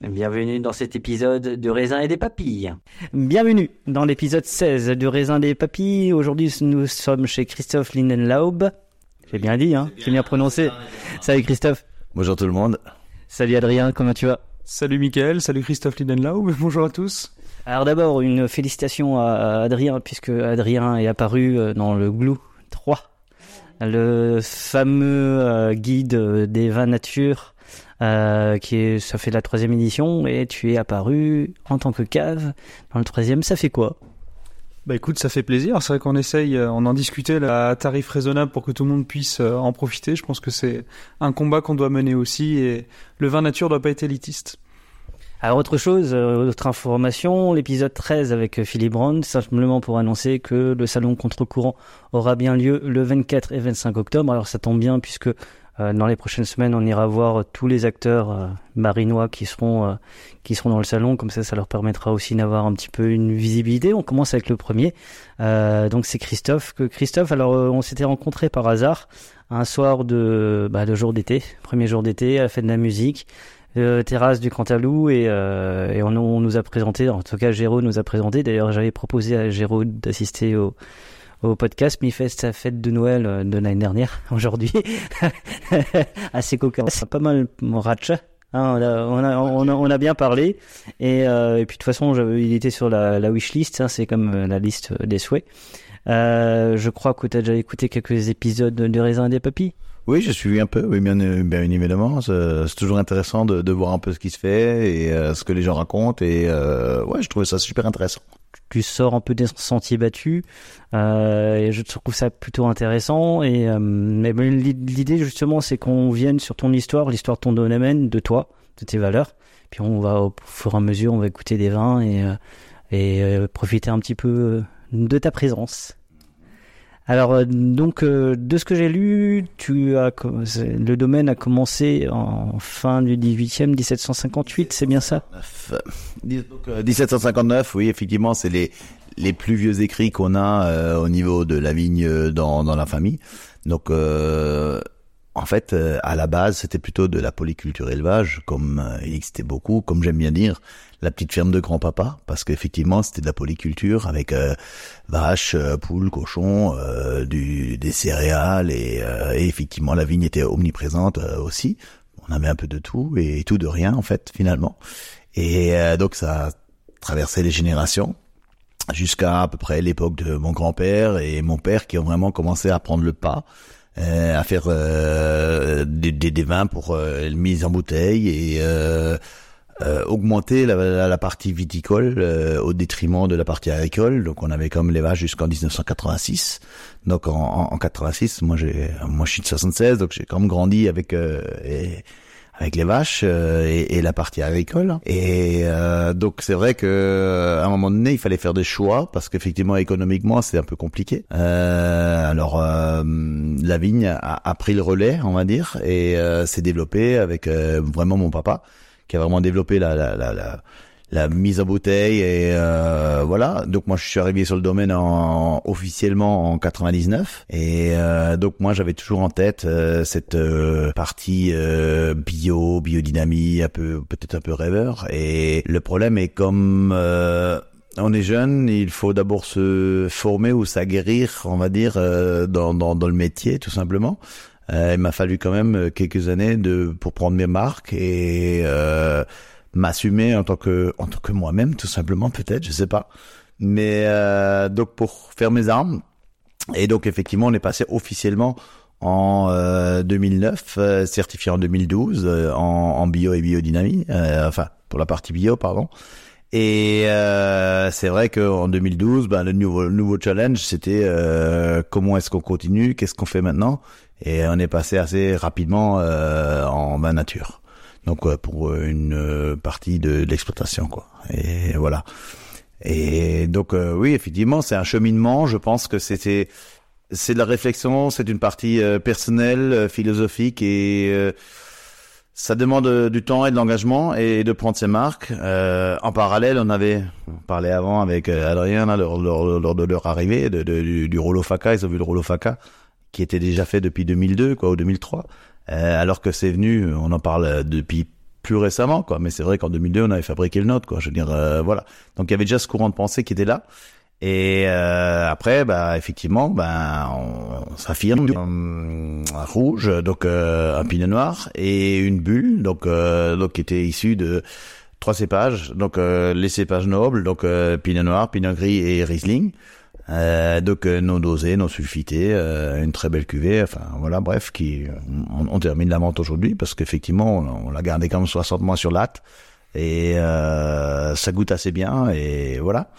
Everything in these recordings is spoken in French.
Bienvenue dans cet épisode de Raisin et des Papilles. Bienvenue dans l'épisode 16 de Raisin et des Papilles. Aujourd'hui, nous sommes chez Christophe Lindenlaub. J'ai bien dit, hein J'ai bien prononcé. Salut Christophe. Bonjour tout le monde. Salut Adrien, comment tu vas? Salut Mickaël, salut Christophe Lidenlau, bonjour à tous. Alors d'abord, une félicitation à Adrien, puisque Adrien est apparu euh, dans le Glou 3, le fameux euh, guide des vins nature, euh, qui est, ça fait la troisième édition, et tu es apparu en tant que cave dans le troisième. Ça fait quoi? Bah écoute, ça fait plaisir, c'est vrai qu'on essaye, euh, on en discutait là, à tarif raisonnable pour que tout le monde puisse euh, en profiter. Je pense que c'est un combat qu'on doit mener aussi et le vin nature doit pas être élitiste. Alors autre chose, autre information, l'épisode 13 avec Philippe Brown, simplement pour annoncer que le salon contre-courant aura bien lieu le 24 et 25 octobre. Alors ça tombe bien puisque dans les prochaines semaines, on ira voir tous les acteurs euh, marinois qui seront euh, qui seront dans le salon. Comme ça, ça leur permettra aussi d'avoir un petit peu une visibilité. On commence avec le premier. Euh, donc c'est Christophe. Christophe, alors euh, on s'était rencontrés par hasard un soir de bah, de jour d'été, premier jour d'été, à la fête de la musique euh, terrasse du Cantalou et, euh, et on, on nous a présenté, en tout cas Géraud nous a présenté, d'ailleurs j'avais proposé à Géraud d'assister au, au podcast, il fait sa fête de Noël euh, de l'année dernière, aujourd'hui, assez cocasse, pas mal mon ratcha. Hein, on, a, on, a, on, on a bien parlé et, euh, puis de toute façon il était sur la, la wishlist, hein, c'est comme euh, la liste des souhaits. Je crois que tu as déjà écouté quelques épisodes de Raisin et des Papilles. Oui, je suis un peu, oui, bien, évidemment. C'est toujours intéressant de, voir un peu ce qui se fait et ce que les gens racontent. Et euh, ouais, je trouvais ça super intéressant. Tu sors un peu des sentiers battus euh, et je trouve ça plutôt intéressant et euh, l'idée justement c'est qu'on vienne sur ton histoire l'histoire de ton domaine de toi de tes valeurs puis on va au fur et à mesure on va écouter des vins et euh, et euh, profiter un petit peu euh, de ta présence alors euh, donc euh, de ce que j'ai lu, tu as le domaine a commencé en fin du 18e 1758, c'est bien ça? Neuf. Dix- donc, euh, 1759, oui, effectivement, c'est les les plus vieux écrits qu'on a euh, au niveau de la vigne dans dans la famille. Donc euh, en fait, euh, à la base, c'était plutôt de la polyculture élevage, comme euh, il existait beaucoup, comme j'aime bien dire, la petite ferme de grand-papa, parce qu'effectivement, c'était de la polyculture avec euh, vaches, euh, poules, cochons, du, des céréales, et, et effectivement, la vigne était omniprésente aussi. On avait un peu de tout et tout de rien, en fait, finalement. Et donc, ça a traversé les générations jusqu'à à peu près l'époque de mon grand-père et mon père qui ont vraiment commencé à prendre le pas à faire euh, des, des, des vins pour euh, mise en bouteille et euh, euh, augmenter la, la, la partie viticole euh, au détriment de la partie agricole. Donc on avait comme les jusqu'en 1986. Donc en, en, en 86, moi j'ai, moi je suis de 76, donc j'ai quand même grandi avec euh, et, avec les vaches euh, et, et, la partie agricole. Et euh, donc c'est vrai que euh, à un moment donné, il fallait faire des choix parce qu'effectivement économiquement c'est un peu compliqué. Alors la vigne a, a, pris le relais, on va dire, et s'est développée avec vraiment mon papa qui a vraiment développé la, la, la, la la mise en bouteille et euh, voilà. Donc moi je suis arrivé sur le domaine en, officiellement en 99 et euh, donc moi j'avais toujours en tête euh, cette euh, partie euh, bio, biodynamie, un peu peut-être un peu rêveur. Et le problème est comme euh, on est jeune, il faut d'abord se former ou s'aguerrir, on va dire, dans, dans, dans le métier tout simplement. Il m'a fallu quand même quelques années de pour prendre mes marques et m'assumer en tant que en tant que moi-même tout simplement peut-être je sais pas. Mais euh, donc pour faire mes armes et donc effectivement on est passé officiellement en euh, 2009 euh, certifié en 2012 euh, en, bio et biodynamie euh, enfin pour la partie bio pardon. Et c'est vrai qu'en 2012 ben, le nouveau nouveau challenge c'était comment est-ce qu'on continue qu'est-ce qu'on fait maintenant? Et on est passé assez rapidement en nature donc euh, pour une partie de, l'exploitation quoi et voilà et donc euh, oui effectivement c'est un cheminement je pense que c'était c'est de la réflexion c'est une partie euh, personnelle euh, philosophique et euh, ça demande du temps et de l'engagement et de prendre ses marques. en parallèle, on avait parlé avant avec Adrien lors, de leur arrivée de, du, du Rollo Faca, ils ont vu le Rollo Faca qui était déjà fait depuis 2002 quoi ou 2003. Euh, alors que c'est venu, on en parle depuis plus récemment, quoi. Mais c'est vrai qu'en 2002, on avait fabriqué le nôtre, quoi. Je veux dire, euh, voilà. Donc il y avait déjà ce courant de pensée qui était là. Et euh, après, bah effectivement, ben on, s'affirme un rouge, donc euh, un pinot noir et une bulle, donc euh, donc qui était issue de trois cépages, donc les cépages nobles, donc pinot noir, pinot gris et riesling. Euh, donc euh, non dosé, non sulfité, euh, une très belle cuvée. Enfin voilà, bref, qui on, on termine la vente aujourd'hui parce qu'effectivement on, l'a gardé quand même 60 mois sur latte et ça goûte assez bien et voilà.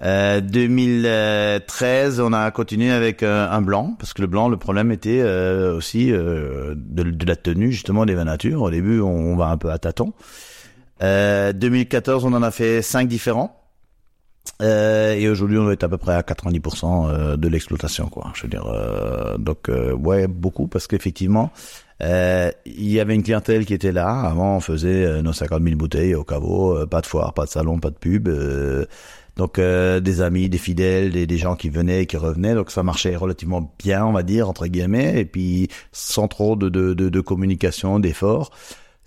2013, on a continué avec un blanc parce que le blanc, le problème était aussi de, de, la tenue justement des vins. Au début, on, on va un peu à tâtons. 2014, on en a fait cinq différents. Euh, et aujourd'hui, on être à peu près à 90% euh, de l'exploitation, quoi. Je veux dire, euh, donc euh, ouais, beaucoup parce qu'effectivement, euh, il y avait une clientèle qui était là. Avant, on faisait nos 50 000 bouteilles au caveau, pas de foire, pas de salon, pas de pub. donc des amis, des fidèles, des, gens qui venaient, et qui revenaient. Donc ça marchait relativement bien, on va dire entre guillemets, et puis sans trop de, de, de communication, d'efforts.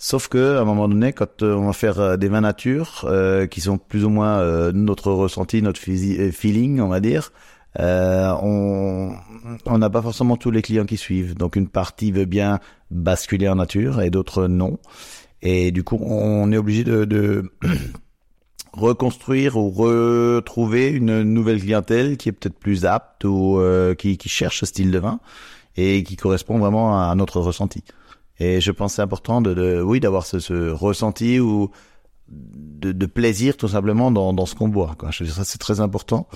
Sauf que à un moment donné, quand euh, on va faire euh, des vins nature, euh, qui sont plus ou moins euh, notre ressenti, notre feeling, on va dire, on on n'a pas forcément tous les clients qui suivent. Donc une partie veut bien basculer en nature et d'autres non. Et du coup, on est obligé de, de reconstruire ou retrouver une nouvelle clientèle qui est peut-être plus apte ou qui, qui cherche ce style de vin et qui correspond vraiment à notre ressenti. Et je pense c'est important de, de, oui, d'avoir ce, ce, ressenti ou de, de, plaisir tout simplement dans, dans ce qu'on boit. Quoi. Je ça c'est très important.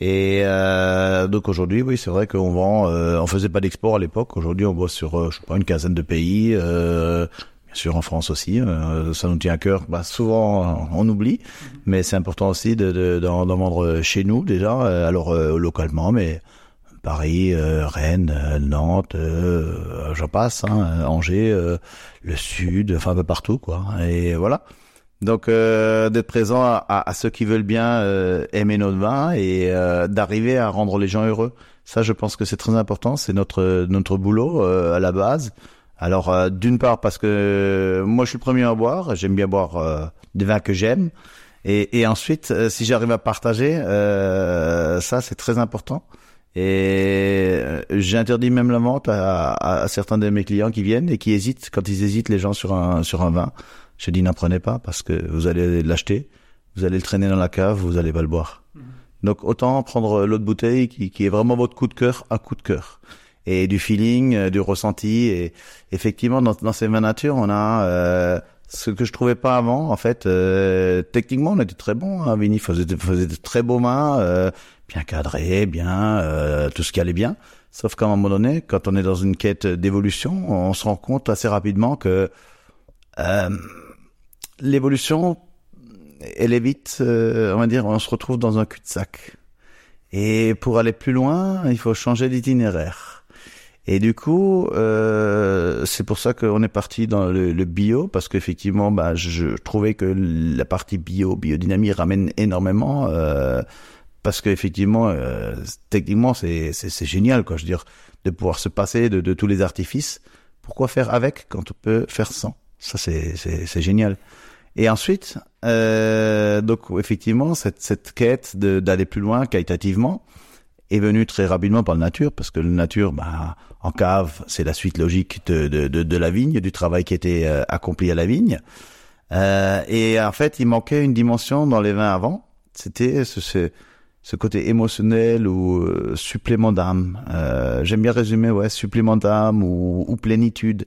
Et euh, donc aujourd'hui, oui, c'est vrai qu'on vend. Euh, on faisait pas d'export à l'époque. Aujourd'hui, on boit sur, euh, je sais pas, une quinzaine de pays. Euh, bien sûr, en France aussi. Euh, ça nous tient à cœur. Bah, souvent, on oublie, mais c'est important aussi de, de, d'en, d'en vendre chez nous déjà. Euh, alors localement, mais Paris, euh, Rennes, euh, Nantes, euh, j'en passe, hein, Angers, euh, le Sud, enfin un peu partout, quoi. Et voilà. Donc d'être présent à, à, ceux qui veulent bien aimer notre vin et d'arriver à rendre les gens heureux. Ça, je pense que c'est très important. C'est notre notre boulot à la base. Alors d'une part parce que moi je suis le premier à boire, j'aime bien boire des vins que j'aime. Et, et ensuite, si j'arrive à partager, ça c'est très important. Et euh, j'interdis même la vente à, à, certains de mes clients qui viennent et qui hésitent. Quand ils hésitent, les gens sur un sur un vin, je dis n'apprenez pas parce que vous allez l'acheter, vous allez le traîner dans la cave, vous allez pas le boire. Mmh. Donc autant prendre l'autre bouteille qui, qui est vraiment votre coup de cœur, un coup de cœur. et du feeling, euh, du ressenti. Et effectivement, dans, dans ces vins nature, on a euh, ce que je trouvais pas avant. En fait, euh, techniquement, on était très bon. Hein. Vini faisait, faisait de très beaux mains, euh, bien cadrés, bien euh, tout ce qui allait bien. Sauf qu'à un moment donné, quand on est dans une quête d'évolution, on se rend compte assez rapidement que euh, l'évolution, elle est vite, on va dire, on se retrouve dans un cul-de-sac. Et pour aller plus loin, il faut changer d'itinéraire. Et du coup, euh, c'est pour ça qu'on est parti dans le, le bio, parce qu'effectivement, bah, je trouvais que la partie bio, biodynamie ramène énormément, euh, parce qu'effectivement, euh, techniquement, c'est, c'est, génial, quoi. Je veux dire, de pouvoir se passer de, de tous les artifices. Pourquoi faire avec quand on peut faire sans? Ça, c'est, c'est, génial. Et ensuite, euh, donc effectivement, cette, cette quête d'aller plus loin qualitativement est venue très rapidement par la nature, parce que la nature, bah, en cave, c'est la suite logique de, de, de, de la vigne, du travail qui était euh, accompli à la vigne. Euh, et en fait, il manquait une dimension dans les vins avant, c'était ce, ce, ce côté émotionnel ou euh, supplément d'âme. Euh, j'aime bien résumer, ouais, supplément d'âme ou, ou plénitude.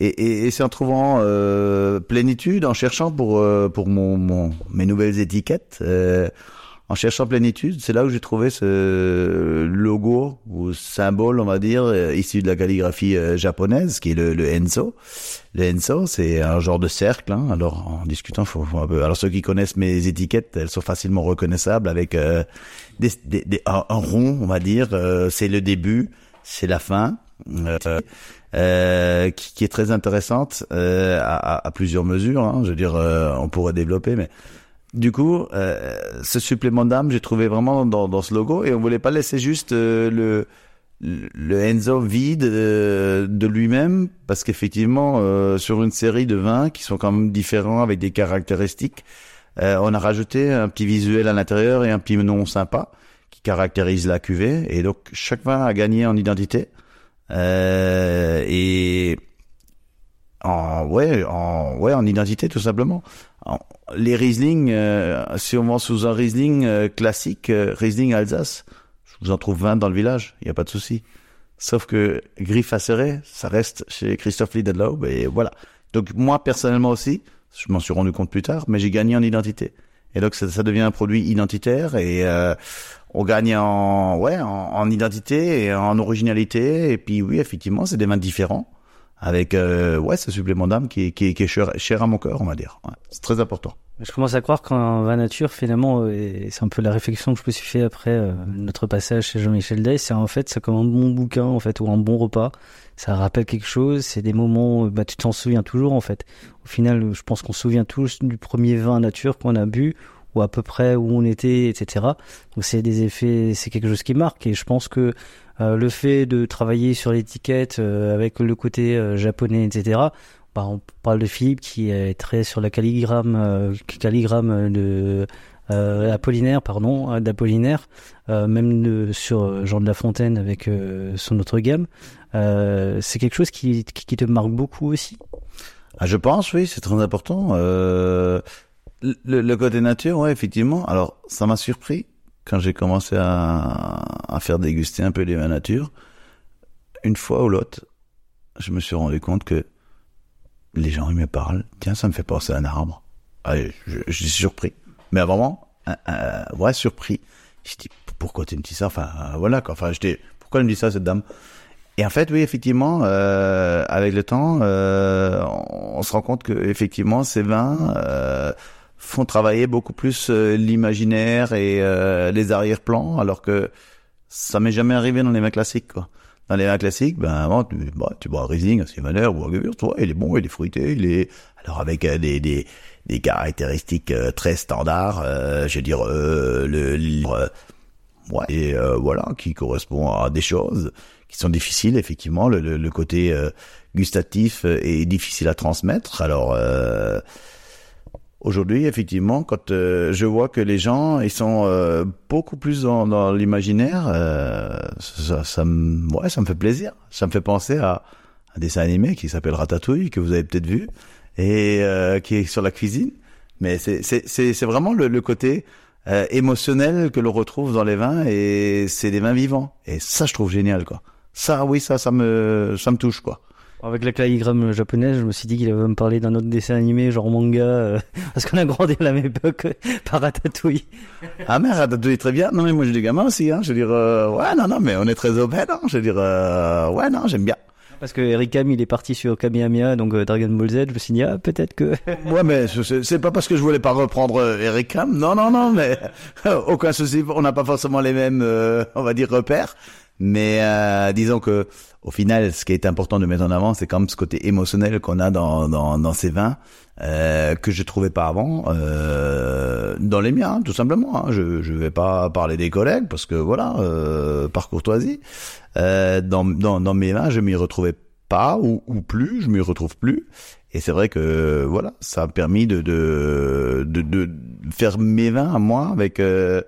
Et, et, et c'est en trouvant euh, plénitude, en cherchant pour euh, pour mon, mon mes nouvelles étiquettes, en cherchant plénitude, c'est là où j'ai trouvé ce logo ou symbole, on va dire, euh, issu de la calligraphie euh, japonaise, qui est le, le Enso. Le Enso, c'est un genre de cercle. Hein. Alors en discutant, faut, faut un peu. Alors ceux qui connaissent mes étiquettes, elles sont facilement reconnaissables avec euh, des, des, des, un, rond, on va dire. c'est le début, c'est la fin. Euh, euh, qui, qui, est très intéressante euh, à, à, plusieurs mesures. Hein. Je veux dire, euh, on pourrait développer, mais du coup, euh, ce supplément d'âme, j'ai trouvé vraiment dans, dans, ce logo, et on voulait pas laisser juste euh, le le Enzo vide de lui-même, parce qu'effectivement, sur une série de vins qui sont quand même différents avec des caractéristiques, on a rajouté un petit visuel à l'intérieur et un petit nom sympa qui caractérise la cuvée, et donc chaque vin a gagné en identité. Euh, et en ouais, en ouais, en identité tout simplement. En, les Riesling, euh, si on vend sous un Riesling euh, classique, euh, Riesling Alsace, je vous en trouve 20 dans le village, il y a pas de souci. Sauf que griffe acérée, ça reste chez Christophe Lidlow et voilà. Donc moi personnellement aussi, je m'en suis rendu compte plus tard, mais j'ai gagné en identité. Et donc ça, ça, devient un produit identitaire et euh, on gagne en ouais en, en, identité et en originalité. Et puis oui, effectivement, c'est des vins différents avec euh, ouais ce supplément d'âme qui, qui, qui, est cher, à mon cœur, on va dire. Ouais, c'est très important. Je commence à croire qu'un vin nature, finalement, et c'est un peu la réflexion que je me suis fait après euh, notre passage chez Jean-Michel Day, c'est en fait, c'est comme un bon bouquin, en fait, ou un bon repas. Ça rappelle quelque chose, c'est des moments, bah, tu t'en souviens toujours, en fait. Au final, je pense qu'on se souvient tous du premier vin nature qu'on a bu, ou à peu près où on était, etc. Donc c'est des effets, c'est quelque chose qui marque, et je pense que euh, le fait de travailler sur l'étiquette euh, avec le côté euh, japonais, etc. Bah, on parle de Philippe qui est très sur la calligramme, calligramme de Apollinaire, pardon, d'Apollinaire, même sur Jean de La Fontaine avec son autre gamme. c'est quelque chose qui, te marque beaucoup aussi? Ah, je pense, oui, c'est très important. Le, le, côté nature, ouais, effectivement. Alors, ça m'a surpris quand j'ai commencé à, à, faire déguster un peu les vins nature. Une fois ou l'autre, je me suis rendu compte que les gens ils me parlent. Tiens, ça me fait penser à un arbre. Allez, je, je suis surpris mais vraiment, un, ouais, surpris. Je dis, pourquoi tu me dis ça? Enfin, euh, voilà, quoi. Enfin, j'étais, pourquoi elle me dit ça, cette dame? Et en fait, oui, effectivement, euh, avec le temps, euh, on se rend compte que effectivement, ces vins euh, font travailler beaucoup plus euh, l'imaginaire et euh, les arrière-plans, alors que ça m'est jamais arrivé dans les vins classiques, quoi. Dans les vins classiques, ben, bon, tu, bah, tu bois un Riesling, un Sylvaner ou un Gewürz, ouais, il est bon, il est fruité, il est, alors avec des, des, des caractéristiques euh, très standards, euh, je veux dire euh, le livre, ouais, et voilà, qui correspond à des choses qui sont difficiles effectivement. Le, le, le côté gustatif est difficile à transmettre. Alors aujourd'hui, effectivement, quand je vois que les gens ils sont beaucoup plus dans, dans l'imaginaire, ça, ça, me, ouais, ça me fait plaisir. Ça me fait penser à un dessin animé qui s'appelle Ratatouille que vous avez peut-être vu et euh, qui est sur la cuisine. Mais c'est vraiment le, le côté euh, émotionnel que l'on retrouve dans les vins et c'est des vins vivants. Et ça, je trouve génial, quoi. ça, oui, ça, ça me, ça me touche, quoi. Avec la calligramme japonaise, je me suis dit qu'il allait me parler d'un autre dessin animé, genre manga, euh, parce qu'on a grandi à la même époque par Ratatouille. Ah mais Ratatouille très bien. Non mais moi j'ai des gamins aussi. Hein. Je veux dire, euh, ouais non non mais on est très open. Hein. Je veux dire, euh, ouais non j'aime bien. Parce que Eric Ham, il est parti sur Kamehameha, donc euh, Dragon Ball Z. Je me suis dit, ah, peut-être que. ouais, mais c'est c'est pas parce que je voulais pas reprendre euh, Eric Ham. Non, non, non, mais aucun souci. On n'a pas forcément les mêmes, euh, on va dire, repères. Mais euh, disons que au final, ce qui est important de mettre en avant, c'est quand même ce côté émotionnel qu'on a dans, dans, dans ces vins euh, que je trouvais pas avant euh, dans les miens, hein, tout simplement. Hein. Je je vais pas parler des collègues parce que voilà, euh, par courtoisie, euh, dans, dans dans mes vins, je m'y retrouvais pas ou, ou plus, je m'y retrouve plus. Et c'est vrai que voilà, ça a permis de de de, de faire mes vins à moi avec euh,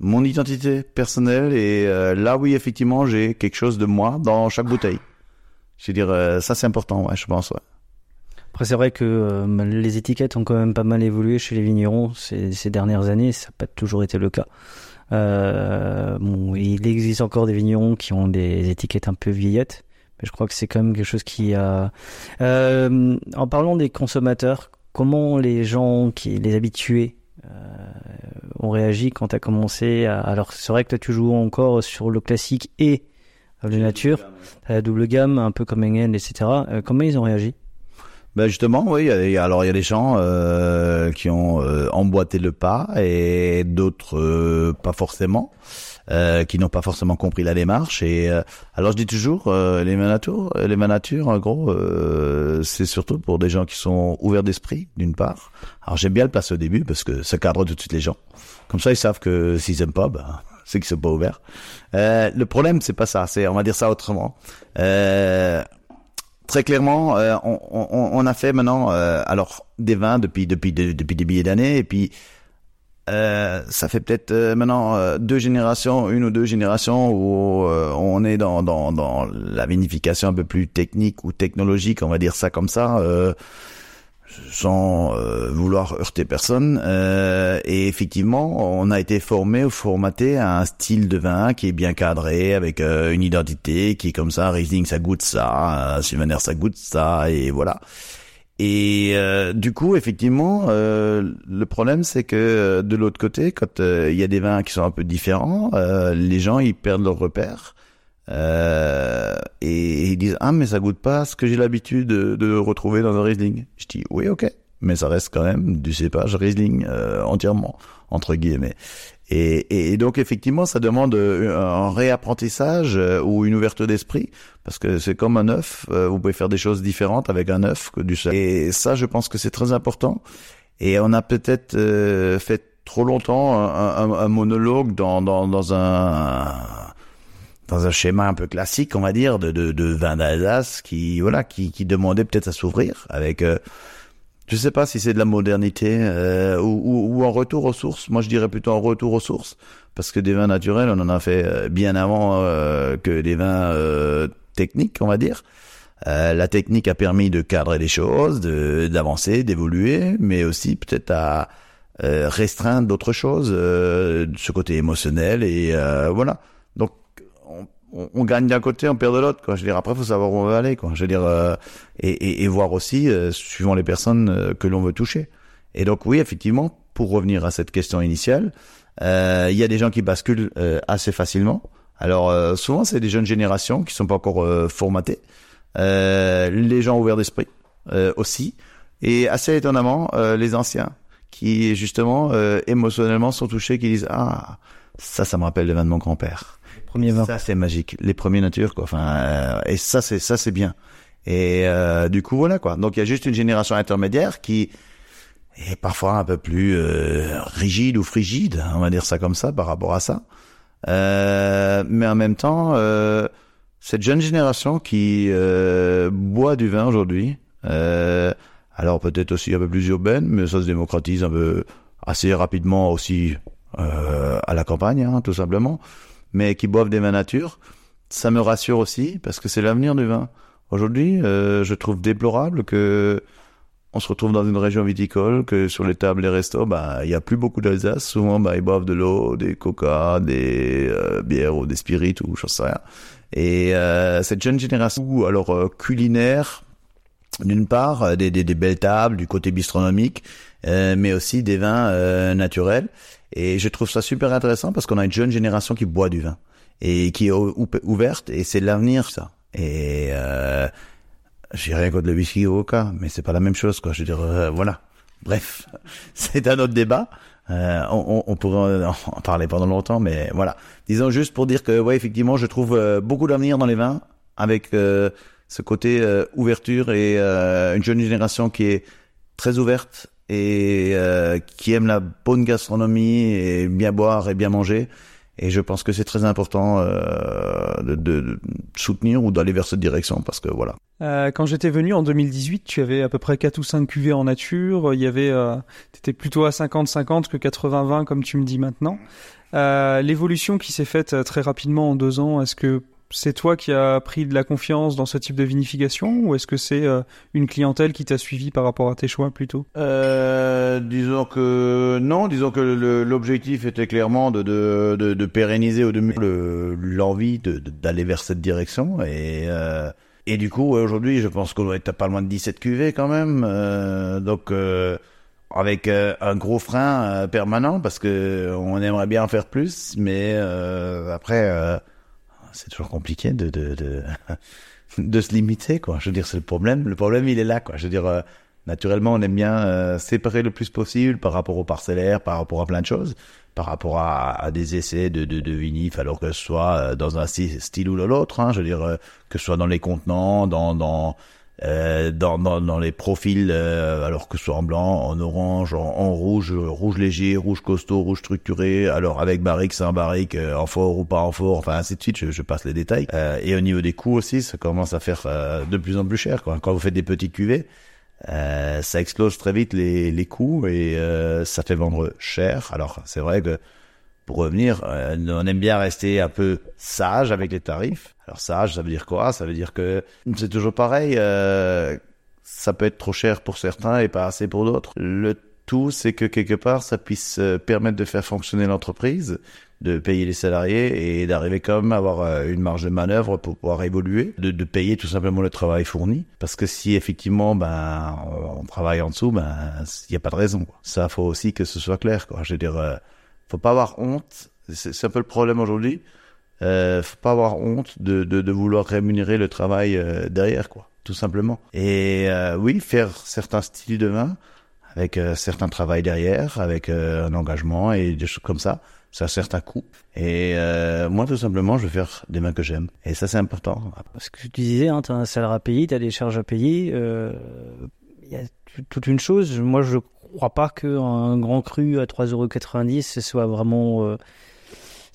mon identité personnelle et euh, là oui effectivement j'ai quelque chose de moi dans chaque bouteille. Je veux dire euh, ça c'est important ouais je pense. Après c'est vrai que euh, les étiquettes ont quand même pas mal évolué chez les vignerons ces, dernières années, ça n'a pas toujours été le cas. Bon, il existe encore des vignerons qui ont des étiquettes un peu vieillettes, mais je crois que c'est quand même quelque chose qui a. En parlant des consommateurs, comment les gens qui les habitués euh, ont réagi quand tu as commencé à... Alors c'est vrai que toi tu joues encore sur le classique et le nature, la double gamme, un peu comme Engen, etc. Euh, comment ils ont réagi? Ben justement, oui. il y a- alors il y a des gens euh, qui ont euh, emboîté le pas et d'autres euh, pas forcément, euh, qui n'ont pas forcément compris la démarche. Et euh, alors je dis toujours, euh, les manatures, les manatures, en gros, euh, c'est surtout pour des gens qui sont ouverts d'esprit, d'une part. Alors j'aime bien le placer au début parce que ça cadre tout de suite les gens. Comme ça, ils savent que s'ils aiment pas, ben, c'est qu'ils sont pas ouverts. Euh, le problème, c'est pas ça. C'est, on va dire ça autrement. Euh, très clairement, euh, on, on, on a fait maintenant, euh, alors des vins depuis depuis de- depuis des milliers d'années, et puis euh, ça fait peut-être euh, maintenant euh, deux générations, une ou deux générations où euh, on est dans, dans dans la vinification un peu plus technique ou technologique, on va dire ça comme ça. Euh, sans vouloir heurter personne. Et effectivement, on a été formé ou formaté à un style de vin qui est bien cadré, avec une identité qui est comme ça. Riesling, ça goûte ça. Sylvaner, ça goûte ça. Et voilà. Et euh, du coup, effectivement, euh, le problème, c'est que euh, de l'autre côté, quand euh, il y a des vins qui sont un peu différents, euh, les gens, ils perdent leur repère. Euh, et ils disent ah mais ça goûte pas ce que j'ai l'habitude de, de retrouver dans un Riesling. Je dis oui ok, mais ça reste quand même du cépage Riesling entièrement entre guillemets. Et, et, donc effectivement ça demande euh, un réapprentissage euh, ou une ouverture d'esprit parce que c'est comme un œuf, euh, vous pouvez faire des choses différentes avec un œuf que du sel. Et ça je pense que c'est très important. Et on a peut-être fait trop longtemps un, un- un monologue dans, dans, dans un dans un schéma un peu classique, on va dire, de, de, de vin d'Alsace qui, voilà, qui, qui demandait peut-être à s'ouvrir avec, euh, je sais pas si c'est de la modernité euh, ou, ou, un retour aux sources. Moi, je dirais plutôt un retour aux sources parce que des vins naturels, on en a fait euh, bien avant euh, que des vins techniques, on va dire. La technique a permis de cadrer les choses, d'avancer, d'évoluer, mais aussi peut-être à restreindre d'autres choses, ce côté émotionnel et voilà. On, on- gagne d'un côté, on perd de l'autre. Quoi. Je veux dire, après, faut savoir où on veut aller. Quoi. Je veux dire, euh, et, et, et voir aussi, euh, suivant les personnes euh, que l'on veut toucher. Et donc, oui, effectivement, pour revenir à cette question initiale, euh, il y a des gens qui basculent euh, assez facilement. Alors, souvent, c'est des jeunes générations qui sont pas encore formatées. Les gens ouverts d'esprit aussi. Et assez étonnamment, les anciens qui, justement, euh, émotionnellement sont touchés, qui disent « Ah, ça, ça me rappelle le vin de mon grand-père ». Ça c'est magique, les premiers natures quoi. Enfin euh, et ça c'est ça c'est bien. Et euh, du coup voilà quoi. Donc il y a juste une génération intermédiaire qui est parfois un peu plus euh, rigide ou frigide, on va dire ça comme ça par rapport à ça. Euh, mais en même temps euh, cette jeune génération qui euh, boit du vin aujourd'hui, alors peut-être aussi un peu plus urbaine, mais ça se démocratise un peu assez rapidement aussi euh, à la campagne, hein, tout simplement mais qui boivent des vins nature, ça me rassure aussi parce que c'est l'avenir du vin. Aujourd'hui, euh, je trouve déplorable que on se retrouve dans une région viticole que sur les tables des restos, bah, il y a plus beaucoup d'Alsace. Souvent, bah, ils boivent de l'eau, des coca, des euh, bières ou des spirites ou je sais rien. Et euh, cette jeune génération, alors euh, culinaire, d'une part, euh, des, des, des, belles tables, du côté bistronomique, euh, mais aussi des vins naturels. Et je trouve ça super intéressant parce qu'on a une jeune génération qui boit du vin et qui est ouverte et c'est l'avenir ça. Et euh, j'ai rien contre le whisky au coca, mais c'est pas la même chose quoi. Je veux dire, euh, voilà. Bref, c'est un autre débat. Euh, on, on, pourrait en parler pendant longtemps, mais voilà. Disons juste pour dire que, ouais, effectivement, je trouve euh, beaucoup d'avenir dans les vins avec euh, ce côté euh, ouverture et une jeune génération qui est très ouverte et qui aime la bonne gastronomie et bien boire et bien manger. Et je pense que c'est très important euh, de, de, soutenir ou d'aller vers cette direction parce que voilà. Euh, quand j'étais venu en 2018, tu avais à peu près 4 ou 5 cuvées en nature. Il y avait, euh, t'étais plutôt à 50-50 que 80-20 comme tu me dis maintenant. Euh, L'évolution qui s'est faite très rapidement en deux ans, est-ce que c'est toi qui as pris de la confiance dans ce type de vinification ou est-ce que c'est euh, une clientèle qui t'a suivi par rapport à tes choix plutôt? Euh, Disons que non, disons que l'objectif était clairement de, de, de, de, pérenniser de l'envie d'aller vers cette direction et euh, et du coup aujourd'hui je pense qu'on doit être pas loin de 17 cuvées quand même euh, donc euh, avec euh, un gros frein permanent parce que on aimerait bien en faire plus mais après c'est toujours compliqué de, de, de, de, se limiter, quoi. Je veux dire, c'est le problème. Le problème, il est là, quoi. Je veux dire, euh, naturellement, on aime bien euh, séparer le plus possible par rapport au parcellaire, par rapport à plein de choses, par rapport à, à des essais de, de, de vinif, alors que ce soit euh, dans un style ou l'autre, hein. Je veux dire, que ce soit dans les contenants, dans, dans euh, dans, dans, dans, les profils, euh, alors que ce soit en blanc, en orange, en, rouge, rouge léger, rouge costaud, rouge structuré, alors avec barrique, sans barrique, euh, en fort ou pas en fort, enfin ainsi de suite, je, je passe les détails. et au niveau des coûts aussi, ça commence à faire de plus en plus cher. Quoi. Quand vous faites des petites cuvées, ça explose très vite les, les coûts et ça fait vendre cher. Alors c'est vrai que pour revenir, on aime bien rester un peu sage avec les tarifs. Alors sage, ça veut dire quoi? Ça veut dire que c'est toujours pareil. Euh, ça peut être trop cher pour certains et pas assez pour d'autres. Le tout, c'est que quelque part, ça puisse euh, permettre de faire fonctionner l'entreprise, de payer les salariés et d'arriver quand même à avoir euh, une marge de manœuvre pour pouvoir évoluer, de, de payer tout simplement le travail fourni. Parce que si effectivement, ben, on travaille en dessous, ben, il n'y a pas de raison. Ça, faut aussi que ce soit clair. Quoi. Je veux dire, euh, faut pas avoir honte. C'est un peu le problème aujourd'hui. Euh, faut pas avoir honte de, de, de vouloir rémunérer le travail euh, derrière, quoi, tout simplement. Et euh, oui, faire certains styles de vin avec euh, certains travail derrière, avec un engagement et des choses comme ça, ça a certains coûts. Et moi, tout simplement, je vais faire des vins que j'aime. Et ça, c'est important. Parce que tu disais, hein, tu as un salaire à payer, tu as des charges à payer. Il y a toute une chose. Moi, je crois pas qu'un grand cru à 3,90€ ce soit vraiment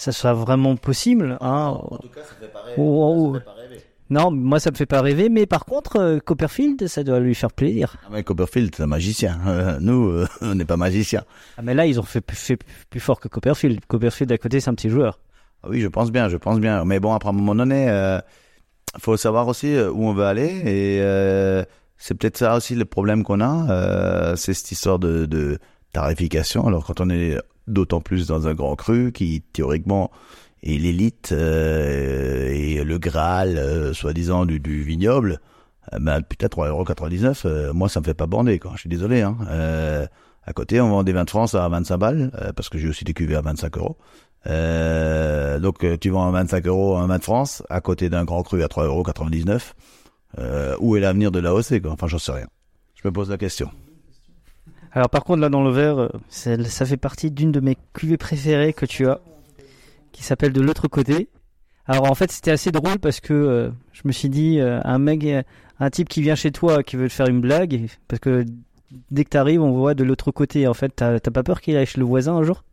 ça soit vraiment possible. Hein. En tout cas, ça fait pas rêver. Oh, oh. Fait pas rêver. Non, moi ça me fait pas rêver, mais par contre, euh, Copperfield, ça doit lui faire plaisir. Ah mais Copperfield, c'est un magicien. Euh, nous, euh, on n'est pas magicien. Ah mais là, ils ont fait, fait plus fort que Copperfield. Copperfield à côté, c'est un petit joueur. Ah oui, je pense bien, je pense bien. Mais bon, après un moment donné, euh, faut savoir aussi où on veut aller et c'est peut-être ça aussi le problème qu'on a, c'est cette histoire de, de tarification. Alors quand on est d'autant plus dans un grand cru qui théoriquement est l'élite euh, et le Graal, euh, soi-disant, du, du vignoble, euh, ben, putain, 3,99€, euh, moi ça me fait pas bander, quoi. Je suis désolé. Hein. Euh, à côté, on vend des vins de France à 25 balles, parce que j'ai aussi des cuvées à 25 euros. donc tu vends à 25 euros un vin de France, à côté d'un grand cru à 3,99€. Euh, où est l'avenir de l'AOC, Enfin, j'en sais rien. Je me pose la question. Alors par contre là dans le verre, ça fait partie d'une de mes cuvées préférées que tu as, qui s'appelle de l'autre côté. Alors en fait c'était assez drôle parce que euh, je me suis dit euh, un mec, un type qui vient chez toi qui veut te faire une blague, parce que dès que t'arrives on voit de l'autre côté. En fait t'as pas peur qu'il aille chez le voisin un jour?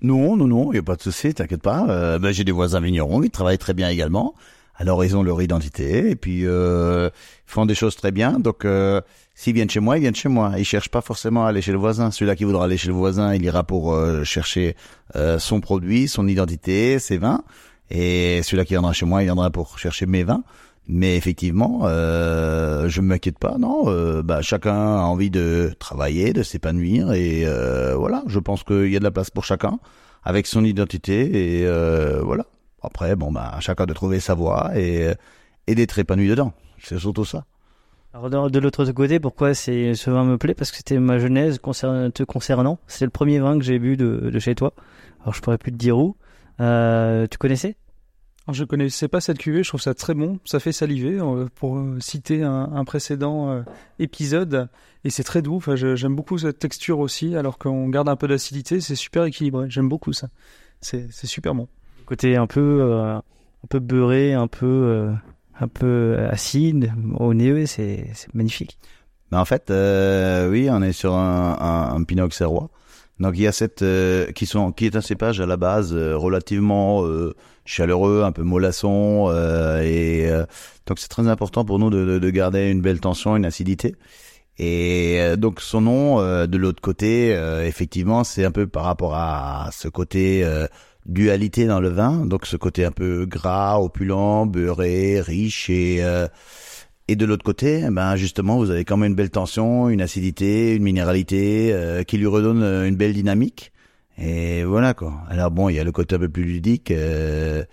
Non non non, y a pas de souci, t'inquiète pas. Euh, ben, j'ai des voisins vignerons, ils travaillent très bien également. Alors ils ont leur identité et puis euh, font des choses très bien. Donc euh, s'ils viennent chez moi, ils viennent chez moi. Ils cherchent pas forcément à aller chez le voisin. Celui-là qui voudra aller chez le voisin, il ira pour euh, chercher euh, son produit, son identité, ses vins. Et celui-là qui viendra chez moi, il viendra pour chercher mes vins. Mais effectivement, euh, je m'inquiète pas, non. Euh, bah, chacun a envie de travailler, de s'épanouir, et euh, voilà. Je pense qu'il y a de la place pour chacun, avec son identité, et euh, voilà. Après, bon, bah, chacun de trouver sa voie et, et d'être épanoui dedans. C'est surtout ça. Alors de, de l'autre côté, pourquoi c'est ce vin me plaît? Parce que c'était ma genèse concernant, te concernant. C'est le premier vin que j'ai bu de, de chez toi. Alors je pourrais plus te dire où. Euh, tu connaissais? Je connaissais pas cette cuvée, je trouve ça très bon, ça fait saliver euh, pour euh, citer un, un précédent épisode et c'est très doux. Enfin, j'aime beaucoup cette texture aussi, alors qu'on garde un peu d'acidité, c'est super équilibré. J'aime beaucoup ça. C'est super bon. Côté un peu, euh, un peu beurré, un peu, euh, un peu acide au nez, c'est magnifique. Mais en fait, euh, oui, on est sur un, un, Pinot Auxerrois. Donc il y a cette qui sont qui est un cépage à la base relativement chaleureux, un peu mollasson et donc c'est très important pour nous de, de, de garder une belle tension, une acidité. Et donc son nom de l'autre côté, effectivement, c'est un peu par rapport à ce côté dualité dans le vin, donc ce côté un peu gras, opulent, beurré, riche et euh, et de l'autre côté, ben justement, vous avez quand même une belle tension, une acidité, une minéralité euh, qui lui redonne euh, une belle dynamique. Et voilà quoi. Alors bon, il y a le côté un peu plus ludique. euh,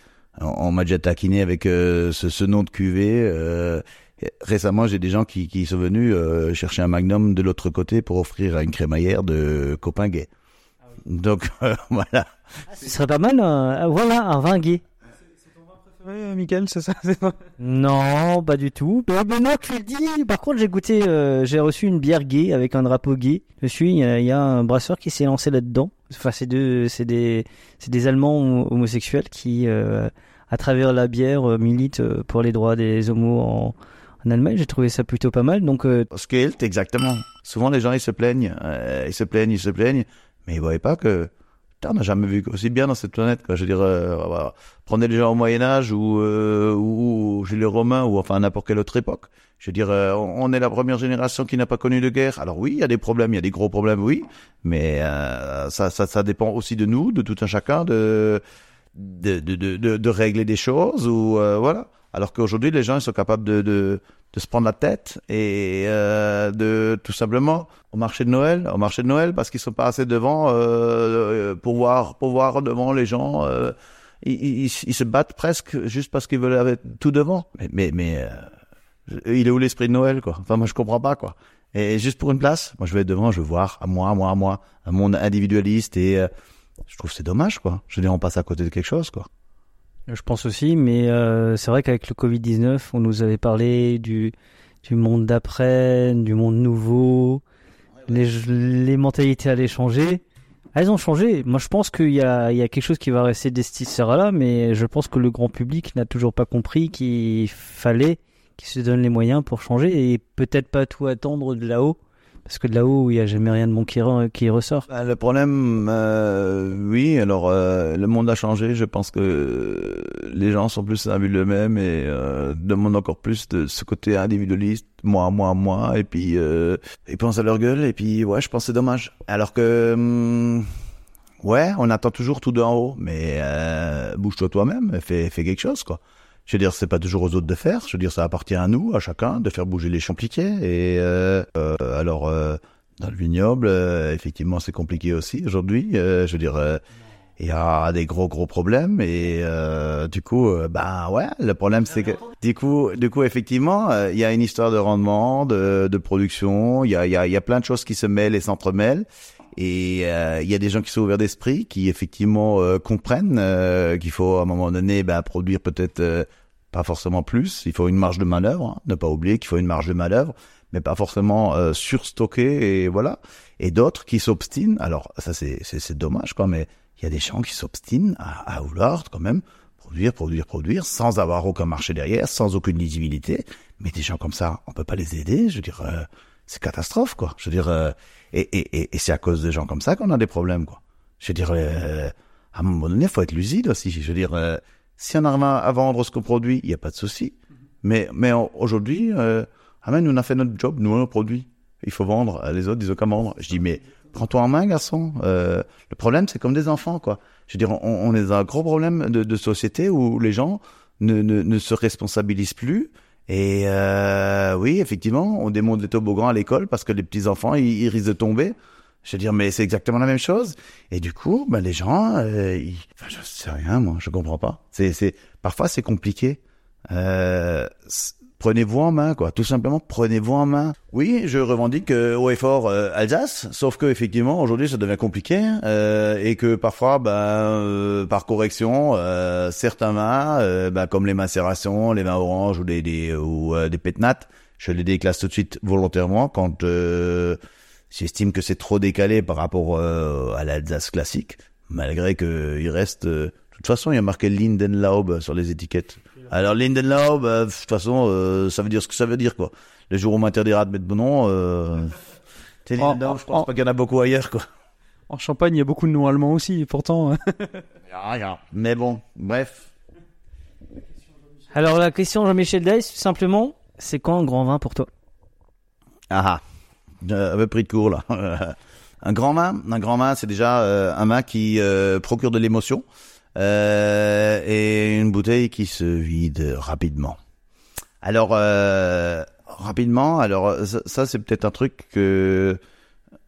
on on m'a déjà taquiné avec euh, ce, ce nom de cuvée. euh, récemment, j'ai des gens qui, qui sont venus chercher un magnum de l'autre côté pour offrir à une crémaillère de copains gays. Donc euh, voilà. Ce serait pas mal, euh, voilà, un vin gay. Ouais, Michael, c'est ça. c'est pas- Non, pas du tout. Mais maintenant que tu le dis, par contre, j'ai goûté, euh, j'ai reçu une bière gay avec un drapeau gay dessus. Il y a, il y a un brasseur qui s'est lancé là-dedans. Enfin, c'est c'est des, c'est des Allemands homo- homosexuels qui, euh, à travers la bière, euh, militent euh, pour les droits des homos en, en Allemagne. J'ai trouvé ça plutôt pas mal. Donc, euh, Skelt, exactement. Souvent, les gens, ils se plaignent, euh, ils se plaignent, ils se plaignent, mais ils voyaient pas que, putain, on n'a jamais vu aussi bien dans cette planète, quoi. Je veux dire, euh, voilà. prenez les gens au Moyen-Âge ou, euh, ou, ou chez les Romains ou enfin n'importe quelle autre époque. Je veux dire, euh, on est la première génération qui n'a pas connu de guerre. Alors oui, il y a des problèmes, il y a des gros problèmes, oui, mais euh, ça, ça, ça dépend aussi de nous, de tout un chacun, de de, de, de, de, de régler des choses ou euh, voilà. Alors qu'aujourd'hui, les gens ils sont capables de, de, de se prendre la tête et euh, de tout simplement au marché de Noël, au marché de Noël parce qu'ils sont pas assez devant euh, pour voir pour voir devant les gens. Euh, ils, ils, ils se battent presque juste parce qu'ils veulent avoir tout devant. Mais mais mais euh, il est où l'esprit de Noël quoi? Enfin moi je comprends pas quoi. Et juste pour une place, moi je vais être devant, je veux voir à moi, à moi, à moi, un monde individualiste et euh, je trouve c'est dommage quoi. Je dire on passe à côté de quelque chose quoi. Je pense aussi, mais euh, c'est vrai qu'avec le Covid-19, on nous avait parlé du, du monde d'après, du monde nouveau. Les, les mentalités allaient changer. Elles ont changé. Moi, je pense qu'il y a, il y a quelque chose qui va rester de cette histoire-là, mais je pense que le grand public n'a toujours pas compris qu'il fallait qu'il se donne les moyens pour changer et peut-être pas tout attendre de là-haut. Parce que de là-haut, il n'y a jamais rien de bon qui, qui ressort. Ben, le problème, euh, oui, alors euh, le monde a changé. Je pense que les gens sont plus imbus d'eux-mêmes et euh, demandent encore plus de ce côté individualiste, moi, moi, moi, et puis euh, ils pensent à leur gueule. Et puis ouais, je pense que c'est dommage. Alors que hum, ouais, on attend toujours tout d'en haut, mais euh, bouge-toi toi-même, fais, fais quelque chose quoi. Je veux dire, c'est pas toujours aux autres de faire. Je veux dire, ça appartient à nous, à chacun, de faire bouger les champiquets. Et euh, euh, alors, euh, dans le vignoble, euh, effectivement, c'est compliqué aussi aujourd'hui. Euh, je veux dire, euh, il y a des gros gros problèmes et du coup, bah ouais, le problème c'est que du coup, du coup, effectivement, il y a une histoire de rendement, de, de production. Il y a, y a, il y a plein de choses qui se mêlent et s'entremêlent. Et euh, il y a des gens qui sont ouverts d'esprit, qui effectivement euh, comprennent euh, qu'il faut à un moment donné bah, produire peut-être euh, pas forcément plus. Il faut une marge de manœuvre. hein. Ne pas oublier qu'il faut une marge de manœuvre, mais pas forcément euh, surstocker et voilà. Et d'autres qui s'obstinent. Alors ça c'est c'est c'est dommage quoi, mais il y a des gens qui s'obstinent à, à vouloir quand même produire, produire, produire, sans avoir aucun marché derrière, sans aucune lisibilité. Mais des gens comme ça, on peut pas les aider. Je veux dire, c'est catastrophe quoi. Je veux dire, euh, et, et, et, et c'est à cause des gens comme ça qu'on a des problèmes quoi. Je veux dire, euh, à un moment donné, faut être lucide aussi. Je veux dire, euh, si on arrive à à vendre ce qu'on produit, il y a pas de souci. Mais mais aujourd'hui, euh, ah mais nous on a fait notre job, nous on produit. Il faut vendre. Euh, Les autres disent qu'à vendre. Je dis mais prends-toi en main, garçon. Euh, le problème c'est comme des enfants quoi. Je veux dire, on, on est dans un gros problème de, de société où les gens ne, ne se responsabilisent plus. Et euh, oui, effectivement, on démonte les toboggans à l'école parce que les petits enfants, ils, risquent de tomber. Je veux dire, mais c'est exactement la même chose. Et du coup, ben, les gens, euh, ils... enfin, je sais rien, moi, je comprends pas. C'est, c'est, parfois, c'est compliqué. Euh, prenez-vous en main, quoi. Tout simplement, prenez-vous en main. Oui, je revendique euh, haut et fort euh, Alsace, sauf que effectivement, aujourd'hui, ça devient compliqué euh, et que parfois, ben, euh, par correction, euh, certains vins, euh, ben, comme les macérations, les vins oranges ou des, des ou des pétnates, je les déclasse tout de suite volontairement quand j'estime que c'est trop décalé par rapport à l'Alsace classique, malgré que il reste. de toute façon, il y a marqué Lindenlaub sur les étiquettes. Alors Lindenlaub, euh, de toute façon, euh, ça veut dire ce que ça veut dire quoi. Le jour où on m'interdira de mettre bon nom, euh, Lindenlaub, je en- pense pas qu'il y en a beaucoup ailleurs quoi. En Champagne, il y a beaucoup de noms allemands aussi, et pourtant. hein. Mais bon, bref. Alors la question Jean-Michel Dice, simplement, c'est quoi un grand vin pour toi? Ah ah, euh, un peu pris de court là. un grand vin, un grand vin, c'est déjà euh, un vin qui euh, procure de l'émotion euh, et une bouteille qui se vide rapidement. Alors euh, rapidement, alors ça, c'est peut-être un truc que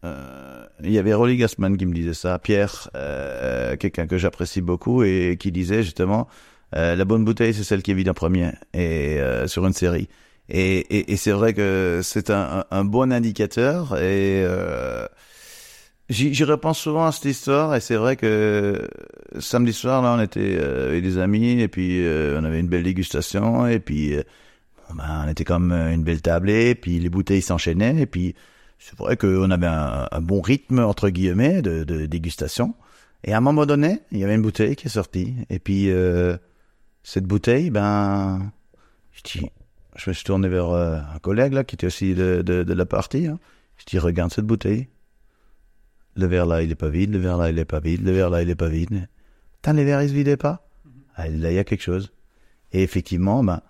euh, il y avait Rolly Gassman qui me disait ça, Pierre, euh, quelqu'un que j'apprécie beaucoup et qui disait justement euh, la bonne bouteille c'est celle qui est vide en premier et euh, sur une série. Et, et, et c'est vrai que c'est un, un, bon indicateur et euh, j'y repense souvent à cette histoire et c'est vrai que samedi soir là on était euh, avec des amis et puis euh, on avait une belle dégustation et puis euh, ben, on était comme une belle tablée puis les bouteilles s'enchaînaient et puis c'est vrai qu'on avait un, bon rythme entre guillemets de, de dégustation et à un moment donné il y avait une bouteille qui est sortie et puis euh, cette bouteille ben je dis je me suis tourné vers euh, un collègue là qui était aussi de, de, de la partie. Hein. Je dis regarde cette bouteille. Le verre là il est pas vide, le verre là il est pas vide, le verre là il est pas vide. Putain les verres ils se vidaient pas. Ah, là il y a quelque chose. Et effectivement ben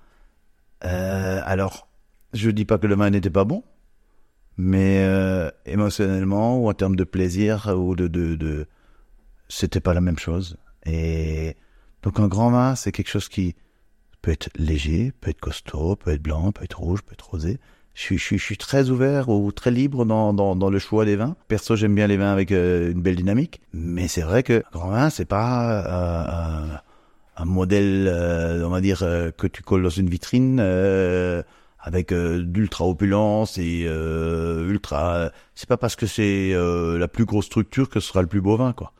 euh, alors je dis pas que le vin n'était pas bon, mais euh, émotionnellement ou en termes de plaisir ou de de, de c'était pas la même chose. Et donc un grand vin c'est quelque chose qui peut être léger, peut être costaud, peut être blanc, peut être rouge, peut être rosé. Je suis, je je suis très ouvert ou très libre dans, dans, dans le choix des vins. Perso, j'aime bien les vins avec euh, une belle dynamique. Mais c'est vrai que grand vin, c'est pas euh, un, modèle, euh, on va dire, euh, que tu colles dans une vitrine euh, avec euh, d'ultra opulence et euh, ultra. C'est pas parce que c'est euh, la plus grosse structure que ce sera le plus beau vin, quoi.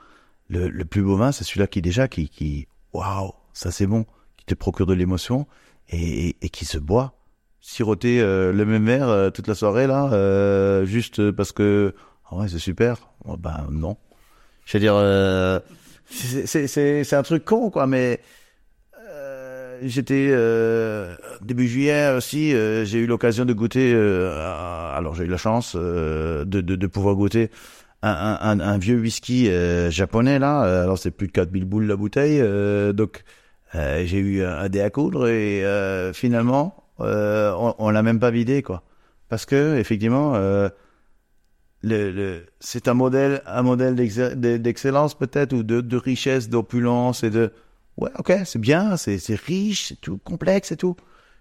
Le, le plus beau vin, c'est celui-là qui déjà qui, qui, waouh, ça c'est bon te procure de l'émotion et, et, et, qui se boit. Siroter euh, le même verre euh, toute la soirée là, euh, juste parce que ah ouais c'est super. Oh, ben non. Je veux dire, euh, c'est c'est un truc con quoi, mais j'étais euh, début juillet aussi, euh, j'ai eu l'occasion de goûter. euh, alors j'ai eu la chance de, de, de pouvoir goûter un, un, un, vieux whisky japonais là. Alors c'est plus de 4000 boules la bouteille, donc j'ai eu un, un dé à coudre et finalement euh, on, on l'a même pas vidé quoi. Parce que effectivement euh, c'est un modèle un modèle d'excellence peut-être ou de, richesse d'opulence et de ouais ok c'est bien c'est riche c'est tout complexe et tout.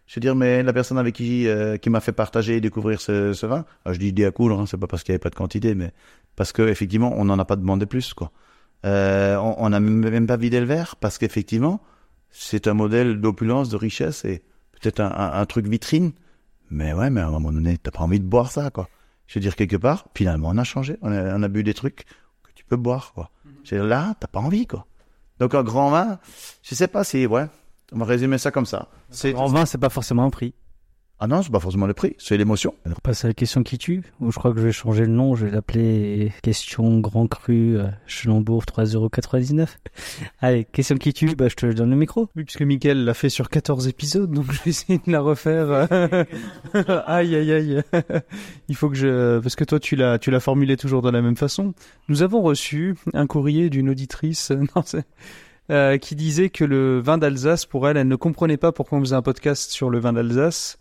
Je veux dire mais la personne avec qui euh, qui m'a fait partager et découvrir ce, ce vin alors, je dis dé à coudre hein, c'est pas parce qu'il y avait pas de quantité mais parce que effectivement on n'en a pas demandé plus quoi. On n'a même pas vidé le verre parce qu'effectivement c'est un modèle d'opulence, de richesse et peut-être un, un, un truc vitrine. Mais ouais, mais à un moment donné, t'as pas envie de boire ça, quoi. Je veux dire, quelque part, finalement, on a changé. On a, on a bu des trucs que tu peux boire, quoi. Je veux dire, là, t'as pas envie, quoi. Donc, un grand vin, je sais pas si, ouais, on va résumer ça comme ça. Un grand vin, c'est pas forcément un prix. Ah non, c'est pas forcément le prix, c'est l'émotion. On passe à la question qui tue, ou je crois que je vais changer le nom, je vais l'appeler question grand cru euh, Schellembourg 3,99€. Allez, question qui tue, bah je te donne le micro. Oui, puisque Mickaël l'a fait sur 14 épisodes, donc je vais essayer de la refaire. aïe, aïe, aïe. Il faut que je... Parce que toi, tu l'as, tu l'as formulé toujours de la même façon. Nous avons reçu un courrier d'une auditrice non, c'est- euh, qui disait que le vin d'Alsace, pour elle, elle ne comprenait pas pourquoi on faisait un podcast sur le vin d'Alsace,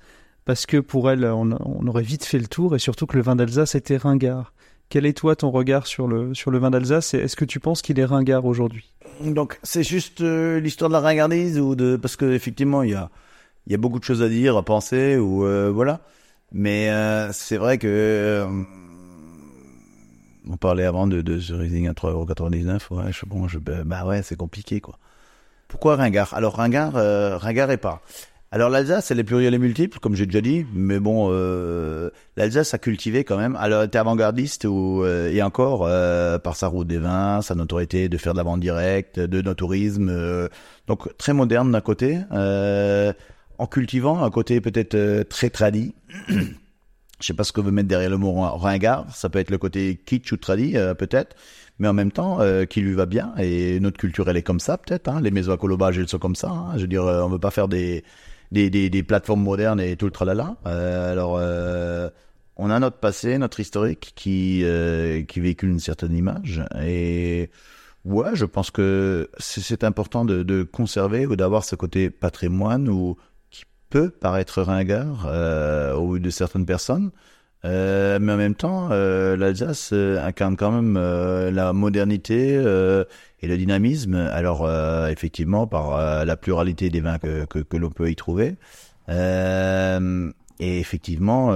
parce que pour elle, on, aurait vite fait le tour, et surtout que le vin d'Alsace était ringard. Quel est toi ton regard sur le sur le vin d'Alsace et est-ce que tu penses qu'il est ringard aujourd'hui? Donc c'est juste euh, l'histoire de la ringardise ou de parce que effectivement il y a y a beaucoup de choses à dire, à penser ou euh, voilà. Mais euh, c'est vrai que on parlait avant de, de ce Rising à 3,99€. Ouais, je, bon, je, bah ouais, c'est compliqué quoi. Pourquoi ringard? Alors ringard, ringard et pas. Alors l'Alsace, elle est plurielle et multiple, comme j'ai déjà dit, mais bon, euh, l'Alsace a cultivé quand même. Alors elle était avant-gardiste ou euh, et encore euh, par sa route des vins, sa notoriété de faire de la vente directe, de nos tourisme, euh, donc très moderne d'un côté, euh, en cultivant un côté peut-être euh, très tradi. Je sais pas ce que veut mettre derrière le mot ringard. Ça peut être le côté kitsch ou tradi, peut-être, mais en même temps, euh, qui lui va bien. Et notre culture, elle est comme ça, peut-être. Hein. Les maisons à colombage, elles sont comme ça. Hein. Je veux dire, euh, on veut pas faire des des, des, des plateformes modernes et tout le tralala. Euh, alors, euh, on a notre passé, notre historique qui euh, qui véhicule une certaine image. Et ouais, je pense que c'est important de, de conserver ou d'avoir ce côté patrimoine ou qui peut paraître ringard euh, au vu de certaines personnes. Euh, mais en même temps, euh, l'Alsace euh, incarne quand même euh, la modernité euh, et le dynamisme. Alors, euh, effectivement, par la pluralité des vins que, que, que l'on peut y trouver. Et effectivement,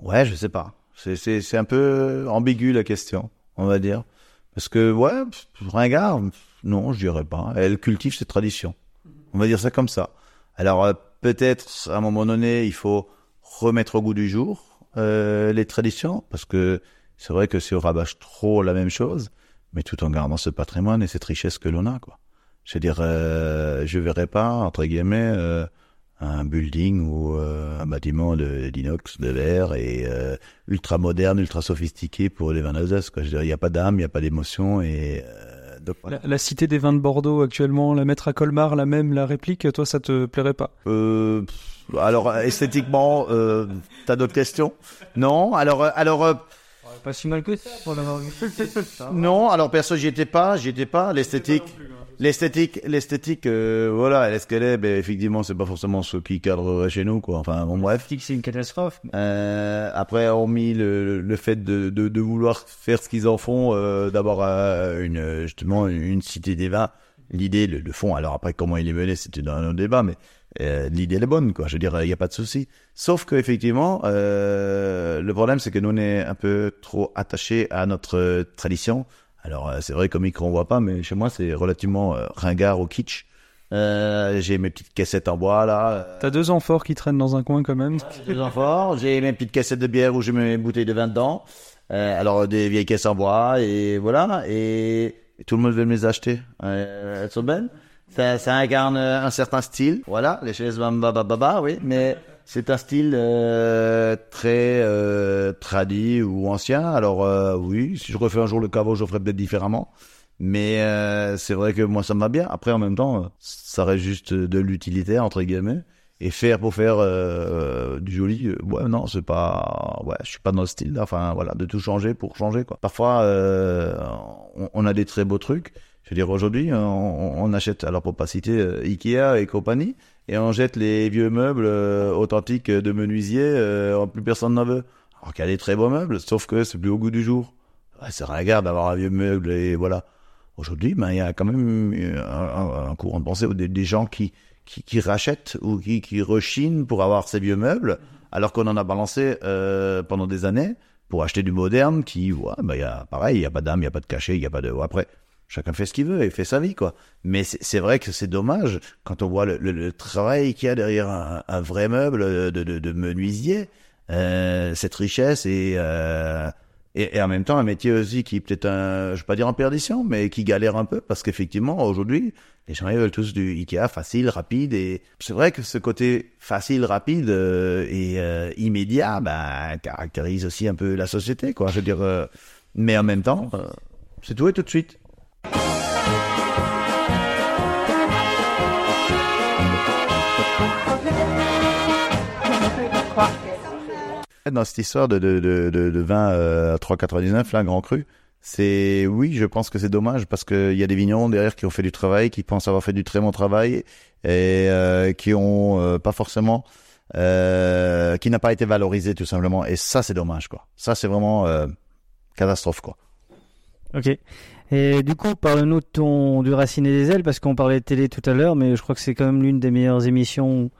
ouais, je sais pas. C'est, un peu ambigu la question, on va dire. Parce que, ouais, ringard, non, je dirais pas. Elle cultive ses traditions. On va dire ça comme ça. Alors, peut-être, à un moment donné, il faut remettre au goût du jour euh, les traditions, parce que c'est vrai que si on rabâche trop la même chose, mais tout en gardant ce patrimoine et cette richesse que l'on a, quoi. Je veux dire, euh, je verrais pas, entre guillemets, euh, un building ou euh, un bâtiment de d'inox, de verre et euh, ultra moderne, ultra sophistiqué pour les vins d'Alsace, quoi. Je veux dire, il n'y a pas d'âme, il n'y a pas d'émotion et euh, donc voilà. la, la cité des vins de Bordeaux actuellement, la mettre à Colmar, la même, la réplique, toi ça te plairait pas? Euh, pff, alors esthétiquement, euh, t'as d'autres questions? Non? Alors, euh, alors, euh, Pas si mal que ça pour l'avoir vu. non. Alors perso, j'y étais pas, j'y étais pas. L'esthétique, l'esthétique, l'esthétique, euh, voilà, elle est ce qu'elle est. Ben effectivement, c'est pas forcément ce qui cadrerait chez nous, quoi. Enfin, bon, bref. Je dis que c'est une catastrophe. mais- Euh, après, hormis le, le fait de, de, de vouloir faire ce qu'ils en font, euh, d'avoir euh, une justement une cité des vins, l'idée, le, le fond. Alors après, comment il est mené, c'était dans un autre débat, mais euh, l'idée elle est bonne, quoi. Je veux dire, il n'y a pas de souci. Sauf que effectivement, euh, le problème, c'est que nous on est un peu trop attachés à notre euh, tradition. Alors euh, c'est vrai qu'au micro on voit pas, mais chez moi c'est relativement euh, ringard au kitsch. Euh, j'ai mes petites caissettes en bois là. euh, T'as deux amphores qui traînent dans un coin quand même. deux amphores, j'ai mes petites cassettes de bière où je mets mes bouteilles de vin dedans. Euh, alors des vieilles caisses en bois et voilà et, et tout le monde veut me les acheter. Euh, elles sont belles. Ça, ça incarne euh, un certain style. Voilà, les chaises bamba baba baba, oui, mais c'est un style euh, très euh, tradi ou ancien. Alors euh, oui, si je refais un jour le caveau, je ferai peut-être différemment. Mais euh, c'est vrai que moi ça me va bien. Après en même temps, ça reste juste de l'utilitaire entre guillemets. Et faire pour faire euh, du joli, ouais non c'est pas, ouais je suis pas dans le style. Enfin voilà, de tout changer pour changer quoi. Parfois on a des très beaux trucs. Je veux dire aujourd'hui on, on achète, alors pour pas citer euh, Ikea et compagnie, et on jette les vieux meubles euh, authentiques de menuisier, euh, plus personne n'en veut. Alors qu'il y a des très beaux meubles, sauf que c'est plus au goût du jour. Ouais, c'est ringard d'avoir un vieux meuble et voilà. Aujourd'hui, ben, il y a quand même euh, un, un- courant de pensée des, des gens qui, qui, qui rachètent ou qui, qui rechinent pour avoir ces vieux meubles, alors qu'on en a balancé euh, pendant des années pour acheter du moderne qui, ouais, il y a, pareil, il n'y a pas d'âme, il n'y a pas de cachet, il n'y a pas de... Après, chacun fait ce qu'il veut et fait sa vie, quoi. Mais c'est vrai que c'est dommage quand on voit le, le- le travail qu'il y a derrière un, un vrai meuble de, de, de menuisier, euh, cette richesse et... Euh, et, et en même temps, un métier aussi qui est peut-être un, je vais pas dire en perdition, mais qui galère un peu parce qu'effectivement, aujourd'hui, les gens ils veulent tous du Ikea facile, rapide et c'est vrai que ce côté facile, rapide euh, et euh, immédiat, ben, caractérise aussi un peu la société, quoi. Je veux dire, euh, mais en même temps, euh, c'est tout et tout de suite. Dans cette histoire de, de, de, de, vin euh, à 3,99, là, grand cru, c'est oui, je pense que c'est dommage parce qu'il y a des vignerons derrière qui ont fait du travail, qui pensent avoir fait du très bon travail et euh, qui ont euh, pas forcément qui n'a pas été valorisé tout simplement. Et ça, c'est dommage, quoi. Ça, c'est vraiment catastrophe, quoi. Ok. Et du coup, parle-nous de ton du Racine et des ailes, parce qu'on parlait de télé tout à l'heure, mais je crois que c'est quand même l'une des meilleures émissions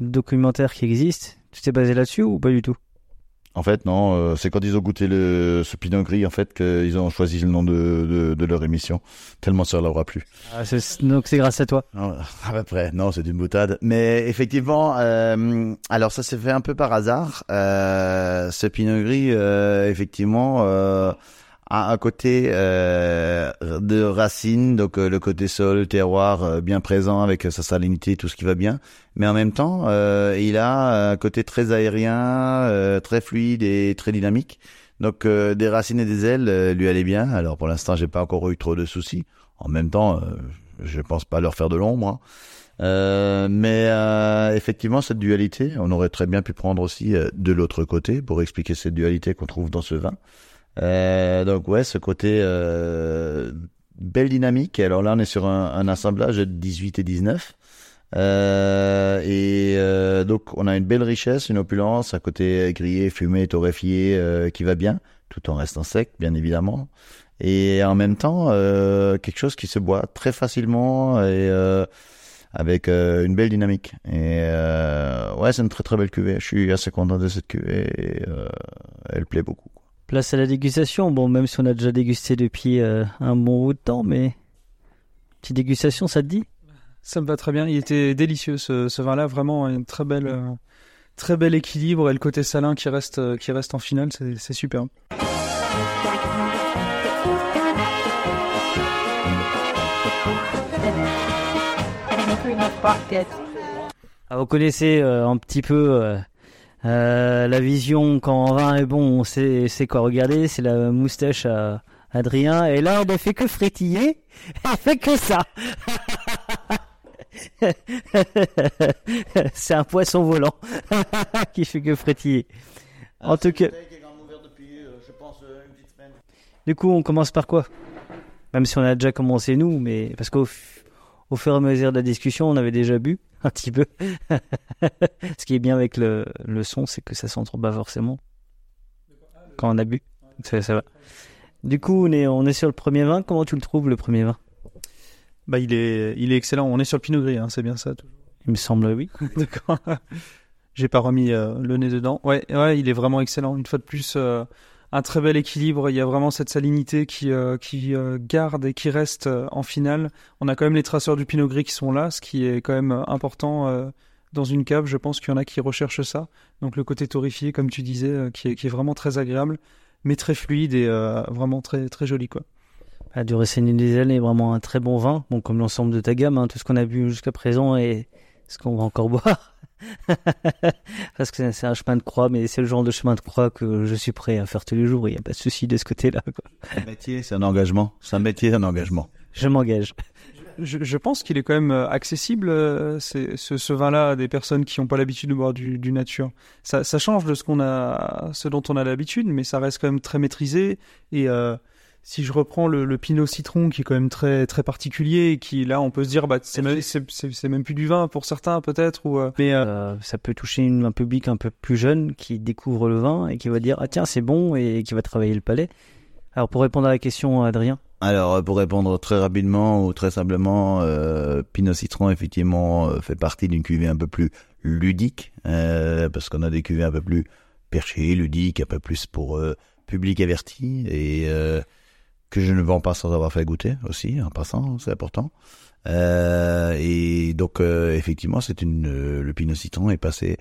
documentaires qui existent. Tu t'es basé là-dessus ou pas du tout? En fait, non, euh, c'est quand ils ont goûté le, ce pinot gris, en fait, qu'ils ont choisi le nom de, de, de leur émission. Tellement ça leur a plu. ah, Donc c'est grâce à toi. À peu près, non, c'est une boutade. Mais effectivement, euh, alors ça s'est fait un peu par hasard. Euh, ce pinot gris, euh, effectivement, a un côté euh, de racine, donc euh, le côté sol, terroir euh, bien présent avec sa salinité, tout ce qui va bien. Mais en même temps, euh, il a un côté très aérien, euh, très fluide et très dynamique. Donc euh, des racines et des ailes euh, lui allaient bien. Alors pour l'instant, j'ai pas encore eu trop de soucis. En même temps, euh, je pense pas leur faire de l'ombre. hein. Euh, mais euh, effectivement, cette dualité, on aurait très bien pu prendre aussi euh, de l'autre côté pour expliquer cette dualité qu'on trouve dans ce vin. Euh, donc ouais, ce côté euh, belle dynamique. Alors là, on est sur un, un assemblage de 18 et 19. Euh, et euh, donc on a une belle richesse, une opulence, un côté grillé, fumé, torréfié euh, qui va bien, tout en restant sec, bien évidemment. Et en même temps, euh, quelque chose qui se boit très facilement et avec une belle dynamique. Et ouais, c'est une très très belle cuvée. Je suis assez content de cette cuvée. Et, elle plaît beaucoup. Place à la dégustation. Bon, même si on a déjà dégusté depuis euh, un bon bout de temps, mais petite dégustation, ça te dit? Ça me va très bien. Il était délicieux ce, ce vin-là, vraiment un très bel, euh, très bel équilibre et le côté salin qui reste, euh, qui reste en finale, c'est c'est superbe. Ah, vous connaissez euh, un petit peu euh, euh, la vision quand vin est bon, on sait, sait quoi regarder, c'est la moustache à Adrien, et là on ne fait que frétiller, on fait que ça. c'est un poisson volant qui fait que frétiller. En tout cas, du coup on commence par quoi? Même si on a déjà commencé nous, mais parce qu'au f- au fur et à mesure de la discussion, on avait déjà bu un petit peu. Ce qui est bien avec le, le son, c'est que ça s'entend pas forcément quand on a bu. Ça, ça va. Du coup, on est, on est sur le premier vin. Comment tu le trouves, le premier vin? Bah, il est, il est excellent. On est sur le Pinot Gris, hein, c'est bien ça. toujours. Il me semble, oui. D'accord. J'ai pas remis euh, le nez dedans. Ouais, ouais, il est vraiment excellent. Une fois de plus, euh, un très bel équilibre. Il y a vraiment cette salinité qui, euh, qui euh, garde et qui reste euh, en finale. On a quand même les traceurs du Pinot Gris qui sont là, ce qui est quand même euh, important euh, dans une cave. Je pense qu'il y en a qui recherchent ça. Donc le côté torréfié, comme tu disais, qui, est, vraiment très agréable, mais très fluide et vraiment très, très joli, quoi. Ah, du Racine Diesel est vraiment un très bon vin. Bon, comme l'ensemble de ta gamme, hein, tout ce qu'on a bu jusqu'à présent et ce qu'on va encore boire. Parce que c'est- un chemin de croix, mais c'est le genre de chemin de croix que je suis prêt à faire tous les jours. Il n'y a pas de souci de ce côté-là. quoi. Un métier, c'est un engagement. C'est un métier, c'est un engagement. Je m'engage. Je, je pense qu'il est quand même euh, accessible, euh, c'est- ce, ce vin-là, à des personnes qui n'ont pas l'habitude de boire du, du nature. Ça, ça change de ce qu'on a, ce dont on a l'habitude, mais ça reste quand même très maîtrisé. Et euh, si je reprends le, le Pinot Citron, qui est quand même très très particulier, et qui là, on peut se dire, bah, c'est même, c'est- c'est- c'est même plus du vin pour certains peut-être, ou euh, mais euh, Euh, ça peut toucher une- un public un peu plus jeune qui découvre le vin et qui va dire ah tiens c'est bon et qui va travailler le palais. Alors pour répondre à la question Adrien, Alors, pour répondre très rapidement ou très simplement, euh, Pinot Citron, effectivement, euh, fait partie d'une cuvée un peu plus ludique, euh, parce qu'on a des cuvées un peu plus perchées, ludiques, un peu plus pour euh, public averti, et euh, que je ne vends pas sans avoir fait goûter aussi, en passant, c'est important. Euh, et donc, euh, effectivement, c'est une euh, le Pinot Citron est passé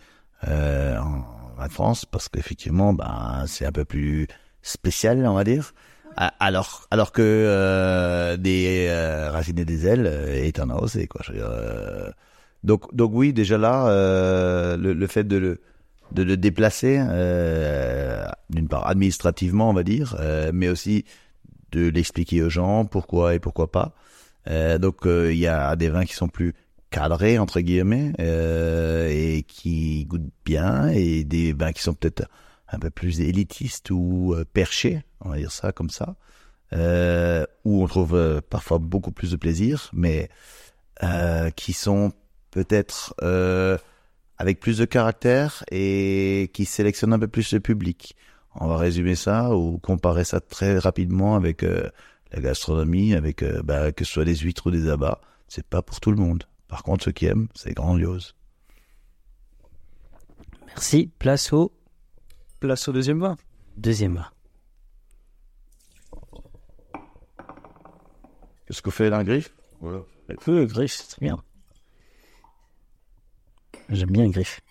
euh, en, en France, parce qu'effectivement, ben, c'est un peu plus spécial, on va dire. Alors, alors que euh, des racines et des ailes est un osé, quoi. Je veux dire, donc, donc oui, déjà là, le, le fait de le de le déplacer, d'une part administrativement, on va dire, mais aussi de l'expliquer aux gens pourquoi et pourquoi pas. Euh, donc, euh, il y a des vins qui sont plus cadrés entre guillemets euh, et qui goûtent bien, et des vins qui sont peut-être un peu plus élitistes ou perchés, on va dire ça comme ça, où on trouve parfois beaucoup plus de plaisir, mais qui sont peut-être avec plus de caractère et qui sélectionne un peu plus le public. On va résumer ça ou comparer ça très rapidement avec euh, la gastronomie, avec euh, bah, que ce soit des huîtres ou des abats. C'est pas pour tout le monde. Par contre, ceux qui aiment, c'est grandiose. Merci. Place au Place au deuxième vin. deuxième vin. Qu'est-ce que fait la griffe Le griffe, c'est très bien. J'aime bien le griffe.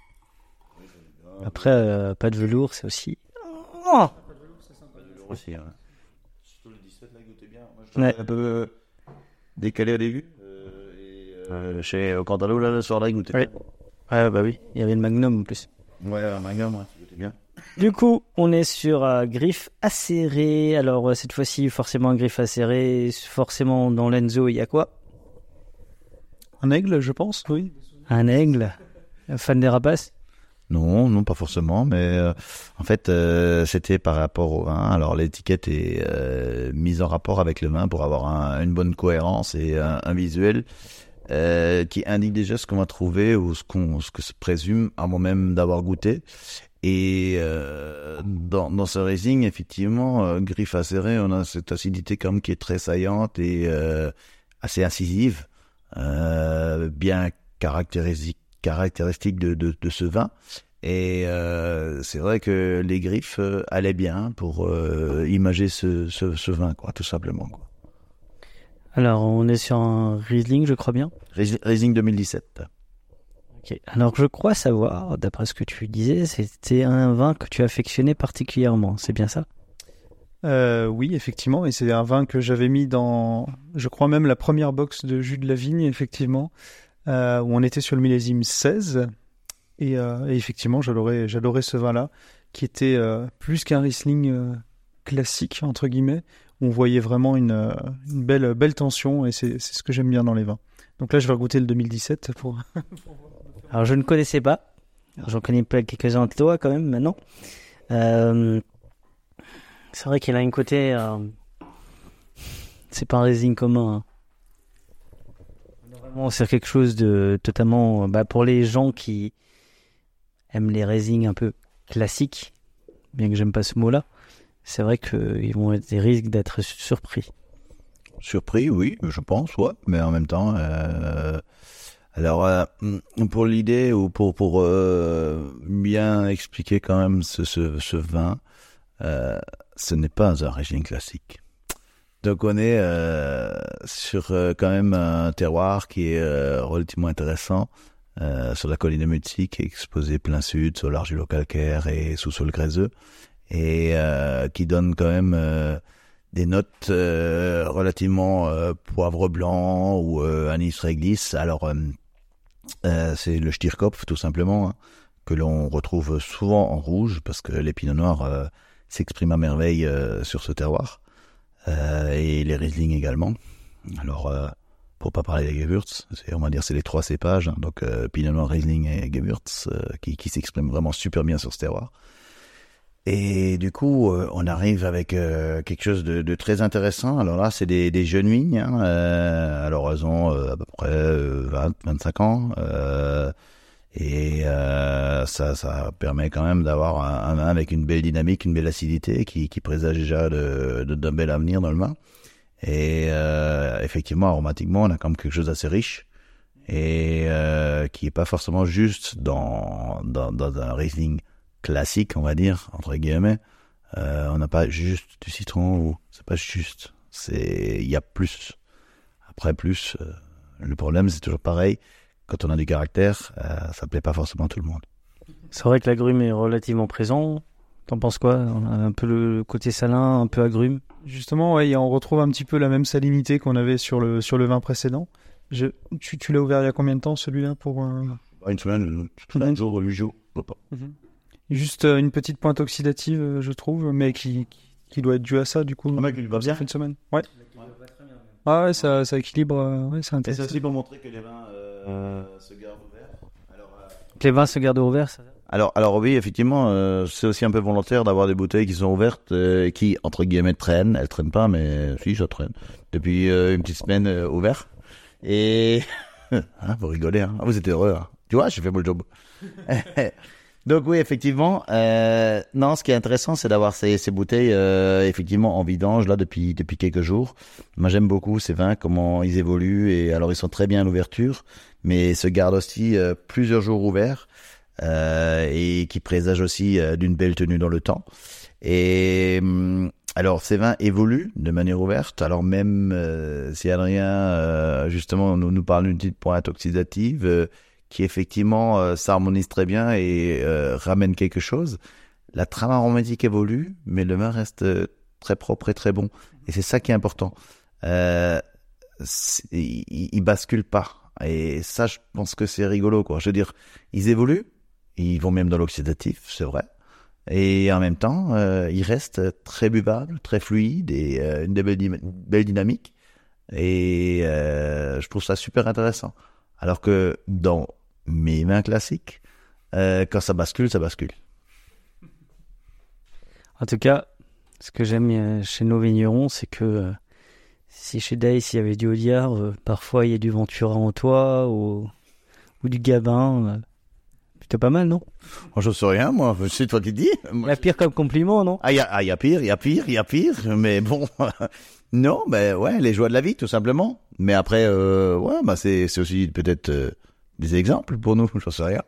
Après, euh, pas de velours, c'est aussi. Oh aussi. Hein. Surtout le 17 là, goûtez bien. Moi, je Ouais. un peu euh, décalé au début. Euh, et, euh, chez euh, Cantalo, là, le soir là, il goûtait Ouais. bien. Ouais, bah oui, il y avait le magnum en plus. Ouais, un magnum, ouais, goûtait bien. Du coup, on est sur euh, griffe acérée. Alors, euh, cette fois-ci, forcément, un griffe acéré. Forcément, dans l'Enzo, il y a quoi? Un aigle, je pense, oui. Un aigle. Un fan des rapaces? Non, non, pas forcément, mais euh, en fait, euh, c'était par rapport au vin. Alors, l'étiquette est euh, mise en rapport avec le vin pour avoir un- une bonne cohérence et un, visuel euh, qui indique déjà ce qu'on va trouver ou ce qu'on, ce que se présume avant même d'avoir goûté. Et euh, dans, dans ce Riesling, effectivement, euh, griffe acérée, on a cette acidité même qui est très saillante et assez incisive, bien caractéristique, caractéristique de, de, de ce vin. Et euh, c'est vrai que les griffes euh, allaient bien pour euh, imager ce, ce, ce vin, quoi, tout simplement. Quoi. Alors, on est sur un Riesling, je crois bien. Ries- Riesling 2017. Ok. Alors, je crois savoir, d'après ce que tu disais, c'était un vin que tu affectionnais particulièrement. C'est bien ça? Euh, oui, effectivement, et c'est un vin que j'avais mis dans, je crois même la première box de jus de la vigne, effectivement, euh, où on était sur le millésime 16, et, euh, et effectivement, j'adorais, ce vin-là, qui était euh, plus qu'un Riesling euh, classique entre guillemets, on voyait vraiment une, euh, belle, tension, et c'est, ce que j'aime bien dans les vins. Donc là, je vais goûter le 2017 pour. Alors, je ne connaissais pas. J'en connais quelques-uns de toi, quand même, maintenant. Euh, C'est vrai qu'il a un côté... euh, C'est pas un Riesling commun. hein. C'est quelque chose de totalement... Bah, pour les gens qui aiment les Riesling un peu classiques, bien que j'aime pas ce mot-là, c'est vrai qu'ils vont être des risques d'être surpris. Surpris, oui, je pense, ouais, mais en même temps, euh, alors euh, pour l'idée ou pour pour euh, bien expliquer quand même ce ce, vin, ce n'est pas un régime classique. Donc on est euh, sur euh, quand même un terroir qui est euh, relativement intéressant euh, sur la colline de Mutsy qui est exposée plein sud sur l'argilo-calcaire et sous-sol gréseux et euh, qui donne quand même euh, des notes relativement poivre blanc ou anis réglisse. Alors c'est le Stierkopf tout simplement hein, que l'on retrouve souvent en rouge parce que les euh, s'expriment à merveille sur ce terroir et les Riesling également. Alors euh, pour pas parler des Gewürz, on va dire c'est les trois cépages, donc euh, Pinot Noir, Riesling et Gewürz, euh, qui, qui s'expriment vraiment super bien sur ce terroir. Et du coup, euh, on arrive avec euh, quelque chose de, très intéressant. Alors là, c'est des, jeunes vignes. Hein, euh, alors elles ont euh, à peu près euh, 20, 25 ans. Et euh, ça, ça permet quand même d'avoir un, un vin avec une belle dynamique, une belle acidité qui, qui présage déjà de, de- d'un bel avenir dans le vin. Et euh, effectivement, aromatiquement, on a quand même quelque chose d'assez riche et euh, qui est pas forcément juste dans, dans, dans un Riesling classique, on va dire, entre guillemets. Euh, on n'a pas juste du citron ou c'est pas juste. C'est il y a plus. Après plus, euh, le problème c'est toujours pareil. Quand on a du caractère, euh, ça plaît pas forcément à tout le monde. C'est vrai que l'agrume est relativement présent. T'en penses quoi? On a un peu le côté salin, un peu agrume. Justement, ouais, on retrouve un petit peu la même salinité qu'on avait sur le, sur le vin précédent. Je, tu tu l'as ouvert il y a combien de temps celui-là pour euh, Une semaine, un jour, huit jours. Juste euh, une petite pointe oxydative, euh, je trouve, mais qui, qui, doit être due à ça du coup. Ah, mec, il va bien. Ça fait une semaine. Ouais. Ah ouais, ça, ça équilibre. euh, ouais, c'est Et c'est intéressant. aussi pour montrer que les vins euh, se gardent ouverts. Alors, euh, Que les vins se gardent ouverts, ça Alors, alors oui, effectivement, euh, c'est aussi un peu volontaire d'avoir des bouteilles qui sont ouvertes, euh, qui entre guillemets traînent. Elles traînent pas, mais si, ça traîne depuis euh, une petite semaine euh, ouvert. Et hein, vous rigolez, hein vous êtes heureux. Hein Tu vois, j'ai fait mon job. Donc oui, effectivement. Euh, non, ce qui est intéressant, c'est d'avoir ces, ces bouteilles euh, effectivement en vidange là depuis depuis quelques jours. Moi, j'aime beaucoup ces vins, comment ils évoluent et alors ils sont très bien à l'ouverture, mais se gardent aussi euh, plusieurs jours ouverts euh, et qui présagent aussi euh, d'une belle tenue dans le temps. Et hum, alors ces vins évoluent de manière ouverte. Alors même euh, si Adrien justement nous, nous parle d'une petite pointe oxydative. Qui effectivement euh, s'harmonise très bien et euh, ramène quelque chose. La trame aromatique évolue, mais le vin reste euh, très propre et très bon. Et c'est ça qui est important. Euh, il, il bascule pas. Et ça, je pense que c'est rigolo, quoi. Je veux dire, ils évoluent, ils vont même dans l'oxydatif, c'est vrai. Et en même temps, euh, ils restent très buvables, très fluides et une belle, belle dynamique. Et je trouve ça super intéressant. Alors que dans mes vins classiques, euh, quand ça bascule, ça bascule. En tout cas, ce que j'aime euh, chez nos vignerons, c'est que euh, si chez Dice il y avait du Audiard, euh, parfois il y a du Ventura en toit ou, ou du Gabin. plutôt pas mal, non? Moi, je sais rien, moi. C'est toi qui dis. Moi, La pire comme compliment, non? Ah, il y a, ah, il y a pire, il y a pire, il y a pire. Mais bon, non, ben ouais, les joies de la vie, tout simplement. Mais après, ouais, bah c'est aussi peut-être des exemples pour nous. Je sais rien.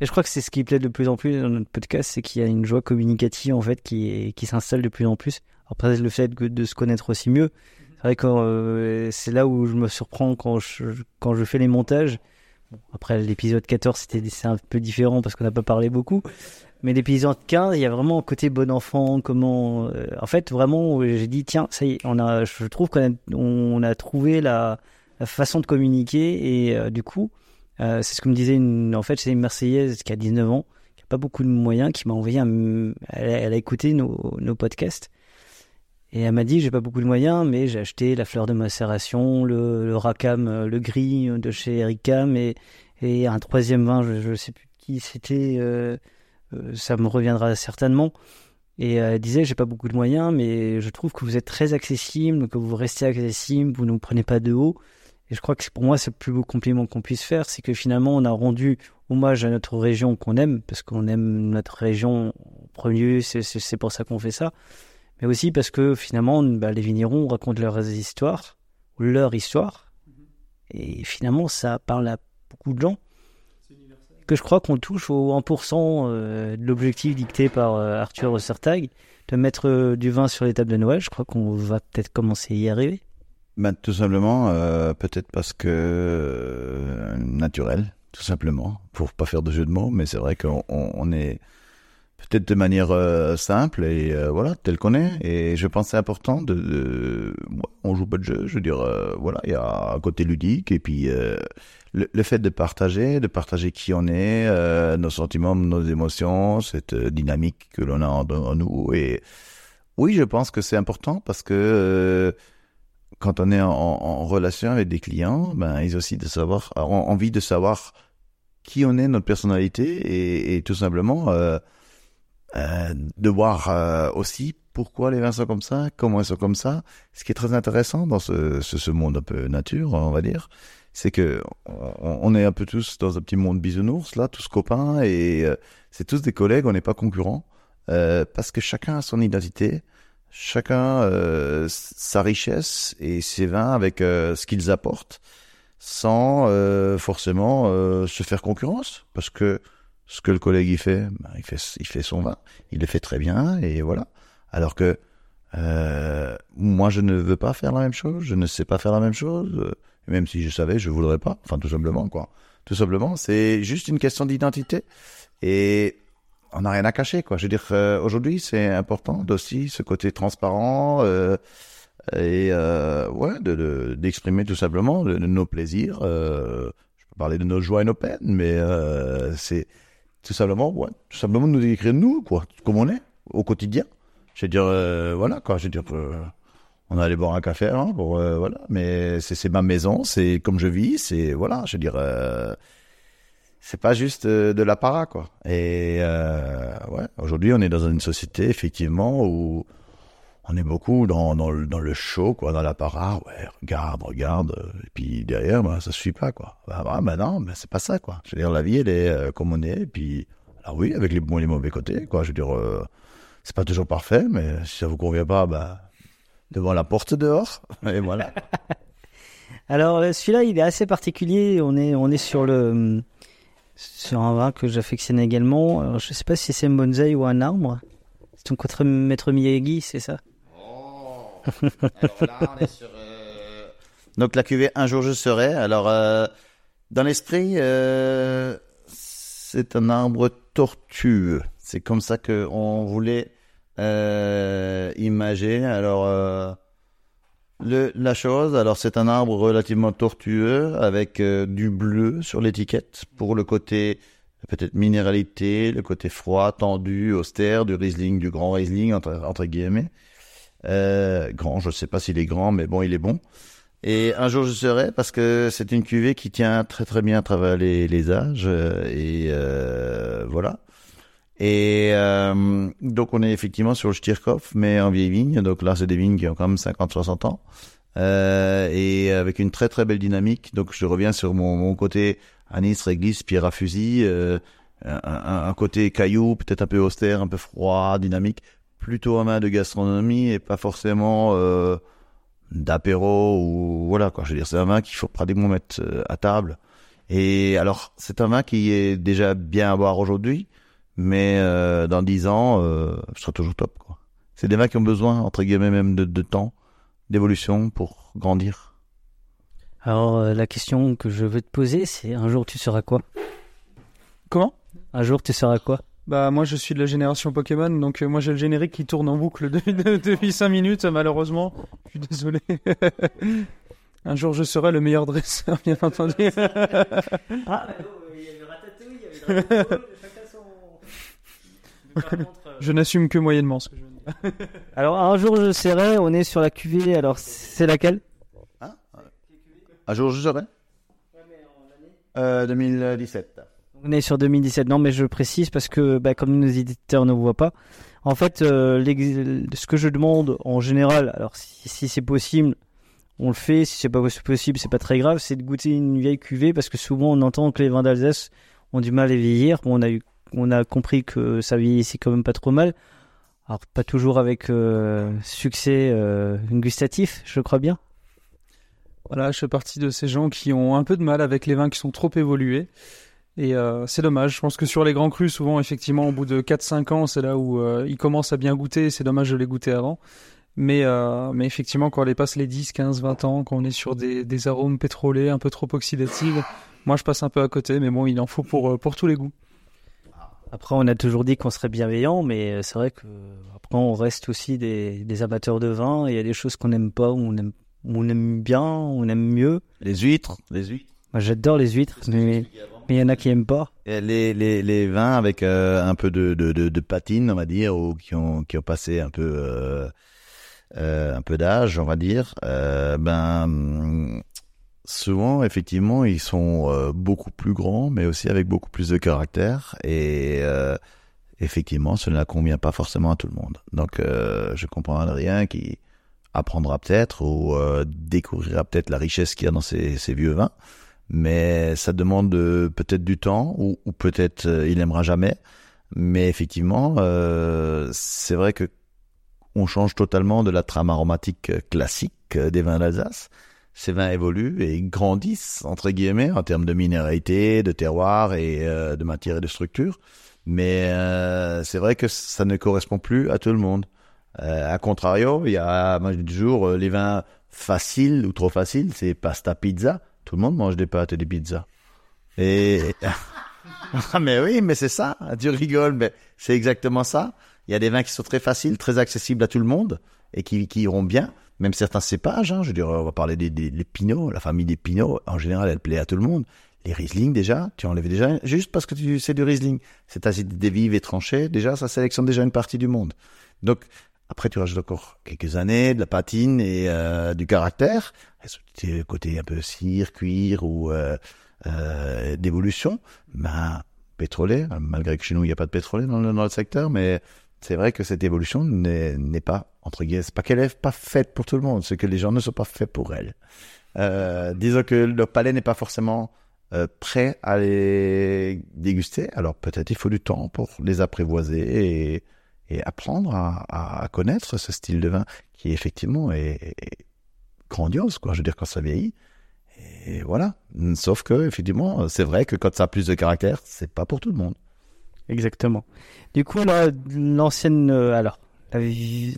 Et je crois que c'est ce qui plaît de plus en plus dans notre podcast, c'est qu'il y a une joie communicative en fait qui, s'installe de plus en plus. Après le fait de se connaître aussi mieux, c'est vrai que euh, c'est là où je me surprends quand je, fais les montages. Après l'épisode 14 c'était c'est un peu différent parce qu'on n'a pas parlé beaucoup, mais l'épisode 15 il y a vraiment un côté bon enfant. Comment, euh, en fait vraiment j'ai dit tiens ça y est, je trouve qu'on a, trouvé la, la façon de communiquer et euh, du coup. Euh, c'est ce que me disait une, en fait, c'est une Marseillaise qui a 19 ans, qui a pas beaucoup de moyens, qui m'a envoyé elle, a- écouté nos, nos podcasts. Et elle m'a dit, j'ai pas beaucoup de moyens, mais j'ai acheté la fleur de macération, le, le racam, euh, le gris de chez Ericam et, et un troisième vin, je, je sais plus qui c'était, euh, euh, ça me reviendra certainement. Et elle disait, j'ai pas beaucoup de moyens, mais je trouve que vous êtes très accessible, que vous restez accessible, vous ne prenez pas de haut. Et je crois que pour moi, c'est le plus beau compliment qu'on puisse faire, c'est que finalement, on a rendu hommage à notre région qu'on aime, parce qu'on aime notre région en premier, c'est- c'est pour ça qu'on fait ça. Mais aussi parce que finalement, bah, les vignerons racontent leurs histoires, ou leur histoire. Et finalement, ça parle à beaucoup de gens. Que je crois qu'on touche au 1% euh, de l'objectif dicté par euh, Arthur Sertag, de mettre euh, du vin sur les tables de Noël. Je crois qu'on va peut-être commencer à y arriver. Ben, tout simplement, euh, peut-être parce que euh, naturel, tout simplement, pour pas faire de jeu de mots, mais c'est vrai qu'on on, on est peut-être de manière euh, simple et euh, voilà tel qu'on est. Et je pense que c'est important de, de- on joue pas de jeu, je veux dire, euh, voilà, il y a un côté ludique et puis euh, le, le fait de partager, de partager qui on est, nos sentiments, nos émotions, cette dynamique que l'on a en, en nous et oui, je pense que c'est important parce que quand on est en, relation avec des clients, ben ils aussi de savoir, ont envie de savoir qui on est, notre personnalité, et, tout simplement euh, euh, de voir euh, aussi pourquoi les vins sont comme ça, comment ils sont comme ça. Ce qui est très intéressant dans ce, monde un peu nature, on va dire, c'est que on, est un peu tous dans un petit monde bisounours là, tous copains, et euh, c'est tous des collègues, on n'est pas concurrents, euh, parce que chacun a son identité chacun euh, sa richesse et ses vins avec euh, ce qu'ils apportent sans euh, forcément euh, se faire concurrence parce que ce que le collègue il fait, ben, il fait il fait son vin, il le fait très bien et voilà. Alors que euh, moi je ne veux pas faire la même chose, je ne sais pas faire la même chose, même si je savais, je voudrais pas. Enfin tout simplement quoi. Tout simplement, c'est juste une question d'identité et on n'a rien à cacher, quoi. Je veux dire, euh, aujourd'hui, c'est important d'aussi ce côté transparent euh, et euh, ouais, de, de- d'exprimer tout simplement de, de nos plaisirs. Euh, je peux parler de nos joies et nos peines, mais euh, c'est tout simplement, ouais, tout simplement nous décrire nous, quoi, comme on est au quotidien. Je veux dire, euh, voilà, quoi. Je veux dire, on allait boire un café, hein, pour voilà, mais c'est ma maison, c'est comme je vis, c'est voilà, je veux dire. C'est pas juste euh, de l'apparat quoi. Et euh, ouais, aujourd'hui on est dans une société effectivement où on est beaucoup dans, dans, le, dans le show, quoi, dans l'apparat. Ouais, regarde, regarde. Et puis derrière, ben, ça suffit pas, quoi. Bah, bah, bah non, mais c'est pas ça, quoi. Je veux dire, la vie, elle est euh, comme on est. Et puis, alors oui, avec les bons et les mauvais côtés, quoi. Je veux dire, euh, c'est pas toujours parfait, mais si ça vous convient pas, bah, devant la porte dehors. Et voilà. Alors euh, celui-là, il est assez particulier. On est, on est sur le sur un vin que j'affectionne également. Alors, je sais pas si c'est un bonsaï ou un arbre. C'est ton contre maître Miyagi, c'est ça Donc la cuvée Un jour je serai. Alors euh, dans l'esprit, euh, c'est un arbre tortueux. C'est comme ça que on voulait euh, imager. Alors euh, le, la chose, alors c'est un arbre relativement tortueux avec euh, du bleu sur l'étiquette pour le côté peut-être minéralité, le côté froid, tendu, austère du Riesling, du grand Riesling entre, guillemets. Euh, grand, je sais pas s'il est grand, mais bon, il est bon. Et un jour je serai parce que c'est une cuvée qui tient très très bien à travers les, les âges euh, et euh, voilà. Et euh, donc on est effectivement sur le Stirkopf, mais en vieille vigne. Donc là c'est des vignes qui ont quand même 50-60 ans euh, et avec une très très belle dynamique. Donc je reviens sur mon, mon côté anis, réglisse, pierre à fusil, euh, un, un- côté caillou, peut-être un peu austère, un peu froid, dynamique, plutôt à main de gastronomie et pas forcément euh, d'apéro ou voilà quoi. Je veux dire, c'est un vin qu'il faut pratiquement mettre euh, à table. Et alors, c'est un vin qui est déjà bien à boire aujourd'hui, mais euh, dans dix ans, euh, ce sera toujours top quoi. C'est des vins qui ont besoin entre guillemets même de, de temps, d'évolution pour grandir. Alors euh, la question que je veux te poser, c'est un jour tu seras quoi? Comment? Un jour tu seras quoi? Bah moi je suis de la génération Pokémon, donc euh, moi j'ai le générique qui tourne en boucle de- de- depuis 5 minutes, malheureusement. Je suis désolé. Un jour je serai le meilleur dresseur, bien entendu. Ah, avait je n'assume que moyennement ce que je veux dire. Alors un jour je serai, on est sur la cuvée, alors c'est laquelle? Un jour je serai? Euh, 2017. On est sur 2017. Non, mais je précise parce que, bah, comme nos éditeurs ne voient pas, en fait, euh, ce que je demande en général, alors si, si c'est possible, on le fait. Si c'est pas possible, c'est pas très grave. C'est de goûter une vieille cuvée parce que souvent on entend que les vins d'Alsace ont du mal à vieillir. Bon, on a eu, on a compris que ça vieillissait quand même pas trop mal. Alors pas toujours avec euh, succès euh, gustatif, je crois bien. Voilà, je fais partie de ces gens qui ont un peu de mal avec les vins qui sont trop évolués. Et euh, c'est dommage. Je pense que sur les grands crus, souvent, effectivement, au bout de 4-5 ans, c'est là où ils commencent à bien goûter. C'est dommage de les goûter avant. Mais, mais effectivement, quand on les passe les 10, 15, 20 ans, quand on est sur des, arômes pétrolés, un peu trop oxydatifs, moi je passe un peu à côté. Mais bon, il en faut pour tous les goûts. Après, on a toujours dit qu'on serait bienveillant, mais euh, c'est vrai que après on reste aussi des, des amateurs de vin. et Il y a des choses qu'on n'aime pas, ou on aime, on aime bien, ou on aime mieux. Les huîtres, les huîtres. Moi, j'adore les huîtres, mais mais il y en a qui aiment pas. Et Les, les, les vins avec euh, un peu de, de, de, de patine, on va dire, ou qui ont, qui ont passé un peu, euh, euh, un peu d'âge, on va dire, euh, ben, souvent, effectivement, ils sont euh, beaucoup plus grands, mais aussi avec beaucoup plus de caractère. Et euh, effectivement, cela ne convient pas forcément à tout le monde. Donc, euh, je comprends rien qui apprendra peut-être ou euh, découvrira peut-être la richesse qu'il y a dans ces, ces vieux vins mais ça demande euh, peut-être du temps ou, ou peut-être euh, il aimera jamais. Mais effectivement, c'est vrai que on change totalement de la trame aromatique classique des vins d'Alsace. Ces vins évoluent et grandissent entre guillemets en termes de minéralité, de terroir et euh, de matière et de structure. Mais euh, c'est vrai que ça ne correspond plus à tout le monde. Euh, à contrario, il y a, moi je toujours, euh, les vins faciles ou trop faciles, c'est pasta pizza. Tout le monde mange des pâtes et des pizzas. Et ah mais oui, mais c'est ça. Tu rigoles, mais c'est exactement ça. Il y a des vins qui sont très faciles, très accessibles à tout le monde et qui iront bien. Même certains cépages, hein, je veux dire, on va parler des, des, pinots, la famille des pinots, en général, elle plaît à tout le monde. Les Riesling, déjà, tu enlèves déjà, juste parce que tu sais du Riesling. Cette acidité vive et tranchée, déjà, ça sélectionne déjà une partie du monde. Donc, après, tu rajoutes encore quelques années, de la patine et euh, du caractère, côté un peu cire, cuir ou euh, euh, d'évolution? Ben, pétrolé, malgré que chez nous, il n'y a pas de pétrolé dans le, dans le secteur, mais c'est vrai que cette évolution n'est n'est pas entre guillemets, pas qu'elle est pas faite pour tout le monde, c'est que les gens ne sont pas faits pour elle. Euh, disons que le palais n'est pas forcément euh, prêt à les déguster, alors peut-être il faut du temps pour les apprivoiser et, et apprendre à, à, connaître ce style de vin qui effectivement est, est, grandiose, quoi. Je veux dire, quand ça vieillit. Et voilà. Sauf que, effectivement, c'est vrai que quand ça a plus de caractère, c'est pas pour tout le monde. Exactement. Du coup, là, l'ancienne, euh, alors, la,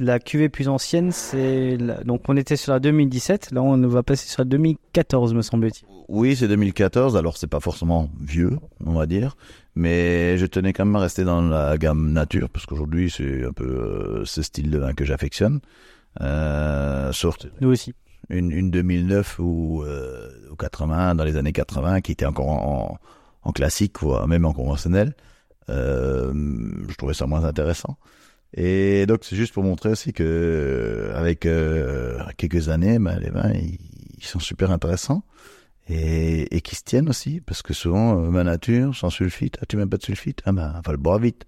la cuvée plus ancienne, c'est donc on était sur la 2017. Là, on va passer sur la 2014, me semble-t-il. Oui, c'est 2014. Alors, c'est pas forcément vieux, on va dire, mais je tenais quand même à rester dans la gamme nature parce qu'aujourd'hui, c'est un peu euh, ce style de vin que j'affectionne. Euh, sorte. Nous aussi. Une, une 2009 ou, euh, ou 80 dans les années 80 qui était encore en, en classique, voire même en conventionnel. Euh, je trouvais ça moins intéressant. Et donc c'est juste pour montrer aussi que euh, avec euh, quelques années, ben, les vins ils, sont super intéressants et, et qui se tiennent aussi parce que souvent ma nature sans sulfite, ah, tu mets pas de sulfite, ah ben va le boire vite.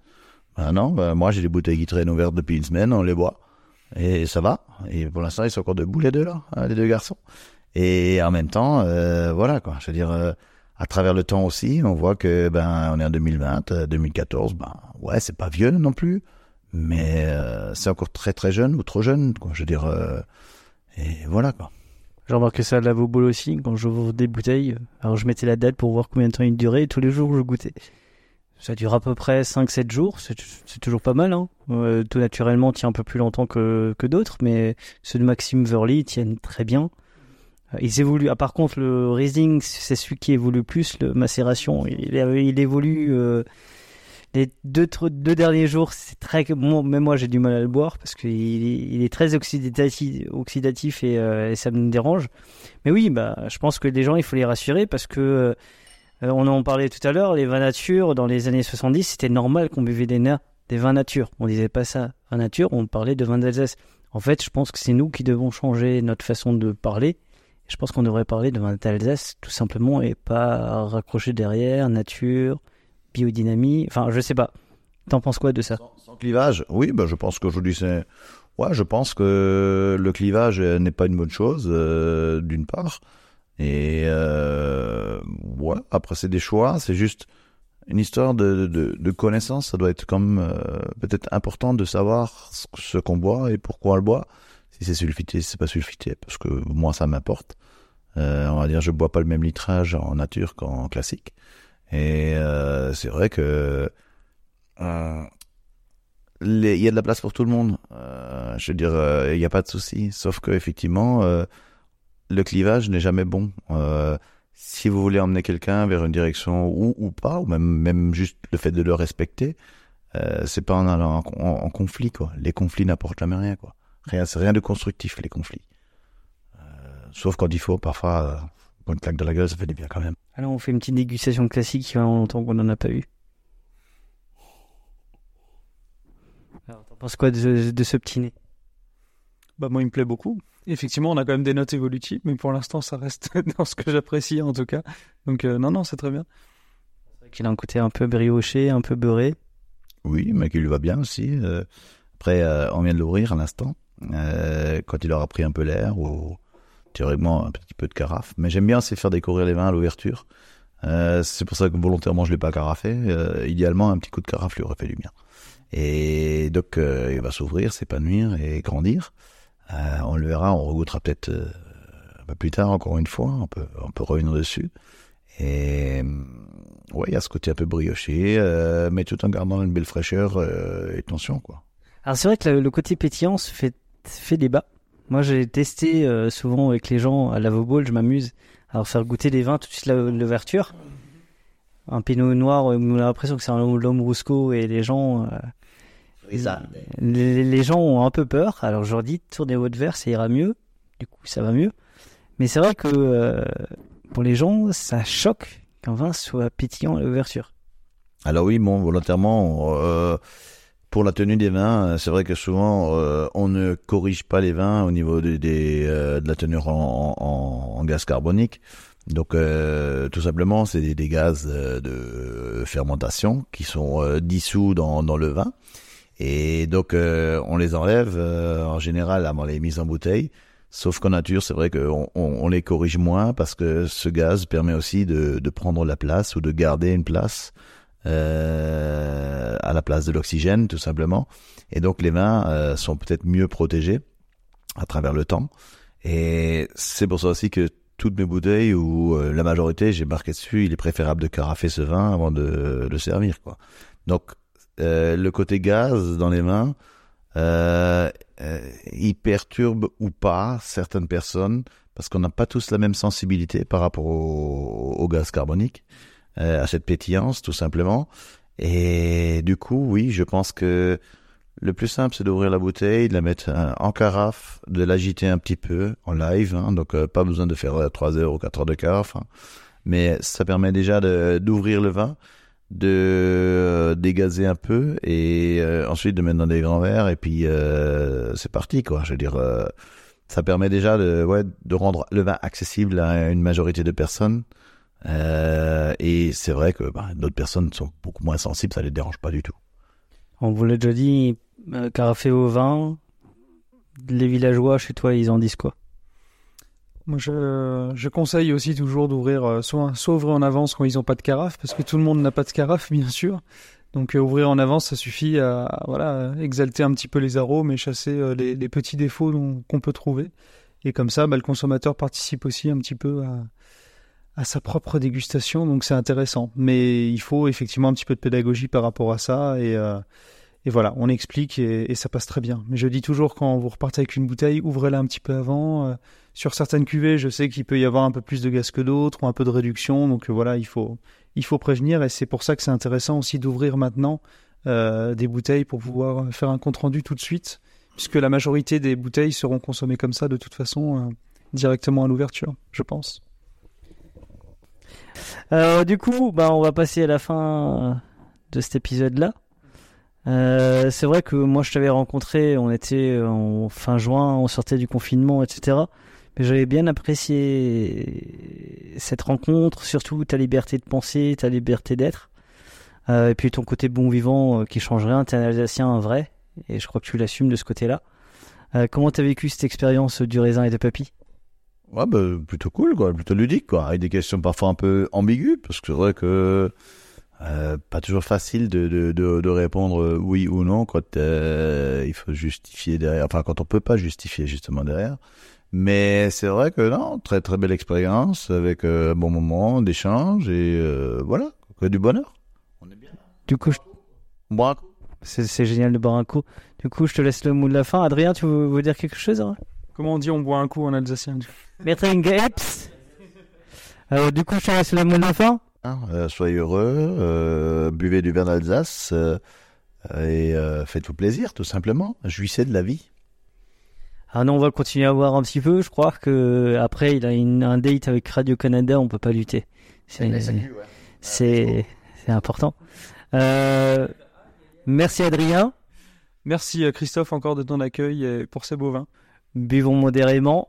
Ben non, ben, moi j'ai des bouteilles qui traînent ouvertes depuis une semaine, on les boit et ça va. Et pour l'instant ils sont encore debout les deux là, hein, les deux garçons. Et en même temps, euh, voilà quoi, je veux dire à travers le temps aussi, on voit que ben on est en 2020, 2014, ben ouais c'est pas vieux non plus mais euh, c'est encore très très jeune ou trop jeune, quoi. Je veux dire, euh, et voilà quoi. J'ai remarqué ça à la Vauboul aussi, quand j'ouvre des bouteilles. Alors je mettais la date pour voir combien de temps il durait, et tous les jours je goûtais. Ça dure à peu près 5-7 jours, c'est toujours pas mal. Hein. Euh, tout naturellement tient un peu plus longtemps que, que d'autres, mais ceux de Maxime Verly tiennent très bien. Euh, ils évoluent. Ah, par contre, le Riesling, c'est celui qui évolue plus, le macération. Il, il évolue euh, les deux, derniers jours, c'est très. Même moi, j'ai du mal à le boire parce qu'il il est très oxydatif, et, euh, ça me dérange. Mais oui, bah, je pense que les gens, il faut les rassurer parce que euh, on en parlait tout à l'heure. Les vins nature, dans les années 70, c'était normal qu'on buvait des, vins nature. On disait pas ça, vin nature, on parlait de vin d'Alsace. En fait, je pense que c'est nous qui devons changer notre façon de parler. Je pense qu'on devrait parler de vin d'Alsace tout simplement et pas raccrocher derrière nature, biodynamie. Enfin, je sais pas. T'en penses quoi de ça? Sans, clivage? Oui, ben, je pense qu'aujourd'hui c'est. Ouais, je pense que le clivage n'est pas une bonne chose, euh, d'une part. Et euh, ouais, après c'est des choix, c'est juste une histoire de, de, de, connaissance. Ça doit être comme euh, peut-être important de savoir ce, qu'on boit et pourquoi on le boit. Si c'est sulfité, si c'est pas sulfité, parce que moi ça m'importe. Euh, on va dire, je bois pas le même litrage en nature qu'en classique. Et euh, c'est vrai que euh, il y a de la place pour tout le monde. Euh, je veux dire, il n'y a pas de souci. Sauf que effectivement, le clivage n'est jamais bon. si vous voulez emmener quelqu'un vers une direction ou, ou pas, ou même même juste le fait de le respecter, c'est pas en allant en, conflit quoi. Les conflits n'apportent jamais rien quoi. Rien, c'est rien de constructif les conflits. sauf quand il faut parfois une claque de la gueule, ça fait du bien quand même. Alors on fait une petite dégustation classique, il y a longtemps qu'on n'en a pas eu. Alors t'en penses quoi de, de ce petit nez? Bah moi il me plaît beaucoup. Effectivement on a quand même des notes évolutives, mais pour l'instant ça reste dans ce que j'apprécie en tout cas. Donc euh, non non c'est très bien. C'est vrai qu'il a un côté un peu brioché, un peu beurré. Oui, mais qui lui va bien aussi. Euh, après euh, on vient de l'ouvrir à l'instant. Quand il aura pris un peu l'air ou théoriquement un petit peu de carafe. Mais j'aime bien c'est faire découvrir les vins à l'ouverture. Euh, c'est pour ça que volontairement je l'ai pas carafé. Euh, idéalement un petit coup de carafe lui aurait fait du bien. Et donc euh, il va s'ouvrir, s'épanouir et grandir. Euh, on le verra, on regoutera peut-être euh, un peu plus tard encore une fois. On peut, on peut revenir dessus. Et ouais, il y a ce côté un peu brioché, mais tout en gardant une belle fraîcheur et tension quoi. Alors c'est vrai que le, le côté pétillant se fait fait débat. Moi, j'ai testé euh, souvent avec les gens à la Vauboul, je m'amuse à leur faire goûter des vins tout de suite l'ouverture. Un pinot noir, on a l'impression que c'est un l'homme Rousseau et les gens. Euh, les, les, gens ont un peu peur. Alors je leur dis tournez votre verre, ça ira mieux. Du coup, ça va mieux. Mais c'est vrai que euh, pour les gens, ça choque qu'un vin soit pétillant à l'ouverture. Alors oui, bon, volontairement, euh, pour la tenue des vins, euh, c'est vrai que souvent euh, on ne corrige pas les vins au niveau de, des, euh, de la tenue en, en, en, gaz carbonique. Donc tout simplement, c'est des, gaz de fermentation qui sont dissous dans, dans le vin. Et donc euh, on les enlève euh, en général avant les mises en bouteille. Sauf qu'en nature, c'est vrai qu'on on, on les corrige moins parce que ce gaz permet aussi de, de prendre la place ou de garder une place euh, à la place de l'oxygène, tout simplement. Et donc les vins euh, sont peut-être mieux protégés à travers le temps. Et c'est pour ça aussi que toutes mes bouteilles ou euh, la majorité, j'ai marqué dessus, il est préférable de carafer ce vin avant de le servir. Quoi. Donc euh, le côté gaz dans les vins, euh, euh, il perturbe ou pas certaines personnes parce qu'on n'a pas tous la même sensibilité par rapport au, gaz carbonique, à cette pétillance tout simplement. Et du coup, oui, je pense que le plus simple, c'est d'ouvrir la bouteille, de la mettre euh, en carafe, de l'agiter un petit peu en live, hein, donc euh, pas besoin de faire euh, 3 heures ou 4 heures de carafe, hein. mais ça permet déjà d'ouvrir le vin, de euh, dégazer un peu et euh, ensuite de mettre dans des grands verres et puis euh, c'est parti quoi. Je veux dire, euh, ça permet déjà de ouais de rendre le vin accessible à une majorité de personnes. Euh, et c'est vrai que bah, d'autres personnes sont beaucoup moins sensibles, ça les dérange pas du tout. On vous l'a déjà dit, euh, carafé au vin. Les villageois, chez toi, ils en disent quoi? Moi, je, je conseille aussi toujours d'ouvrir, euh, soit, soit ouvrir en avance quand ils n'ont pas de carafe, parce que tout le monde n'a pas de carafe, bien sûr. Donc, euh, ouvrir en avance, ça suffit à, voilà, exalter un petit peu les arômes et chasser euh, les, les petits défauts qu'on peut trouver. Et comme ça, bah, le consommateur participe aussi un petit peu à, à sa propre dégustation, donc c'est intéressant. Mais il faut effectivement un petit peu de pédagogie par rapport à ça, et, euh, et voilà, on explique et, ça passe très bien. Mais je dis toujours, quand vous repartez avec une bouteille, ouvrez-la un petit peu avant. euh, sur certaines cuvées, je sais qu'il peut y avoir un peu plus de gaz que d'autres, ou un peu de réduction, donc euh, voilà, il faut, il faut prévenir, et c'est pour ça que c'est intéressant aussi d'ouvrir maintenant euh, des bouteilles pour pouvoir faire un compte-rendu tout de suite, puisque la majorité des bouteilles seront consommées comme ça de toute façon, euh, directement à l'ouverture, je pense. Euh, du coup, bah, on va passer à la fin euh, de cet épisode-là. Euh, c'est vrai que moi, je t'avais rencontré, on était en fin juin, on sortait du confinement, etc. Mais j'avais bien apprécié cette rencontre, surtout ta liberté de penser, ta liberté d'être. Euh, et puis ton côté bon vivant euh, qui change rien, t'es un Alsacien un vrai, et je crois que tu l'assumes de ce côté-là. Euh, comment t'as vécu cette expérience du raisin et de papy? Ouais, bah, plutôt cool, quoi, plutôt ludique, quoi, avec des questions parfois un peu ambiguës, parce que c'est vrai que euh, pas toujours facile de, de, de, de répondre euh, oui ou non quand euh, il faut justifier derrière, enfin quand on peut pas justifier justement derrière. Mais c'est vrai que non, très très belle expérience avec euh, un bon moment d'échange et euh, voilà, que du bonheur. Du coup, je- Bon, c'est c'est génial de boire un coup. Du coup, je te laisse le mot de la fin. Adrien, tu veux, veux dire quelque chose hein? Comment on dit on boit un coup en alsacien Mettre une gaps. Alors, du coup, je te laisse le mot de la fin. hein, euh, soyez heureux, euh, buvez du vin d'Alsace euh, et euh, faites-vous plaisir, tout simplement. Jouissez de la vie. Ah non, on va continuer à voir un petit peu. Je crois que après, il a une- un date avec Radio Canada, on peut pas lutter. C'est c'est c'est important. Euh, merci Adrien. Merci euh, Christophe encore de ton accueil et pour ces beaux vins. Buvons modérément,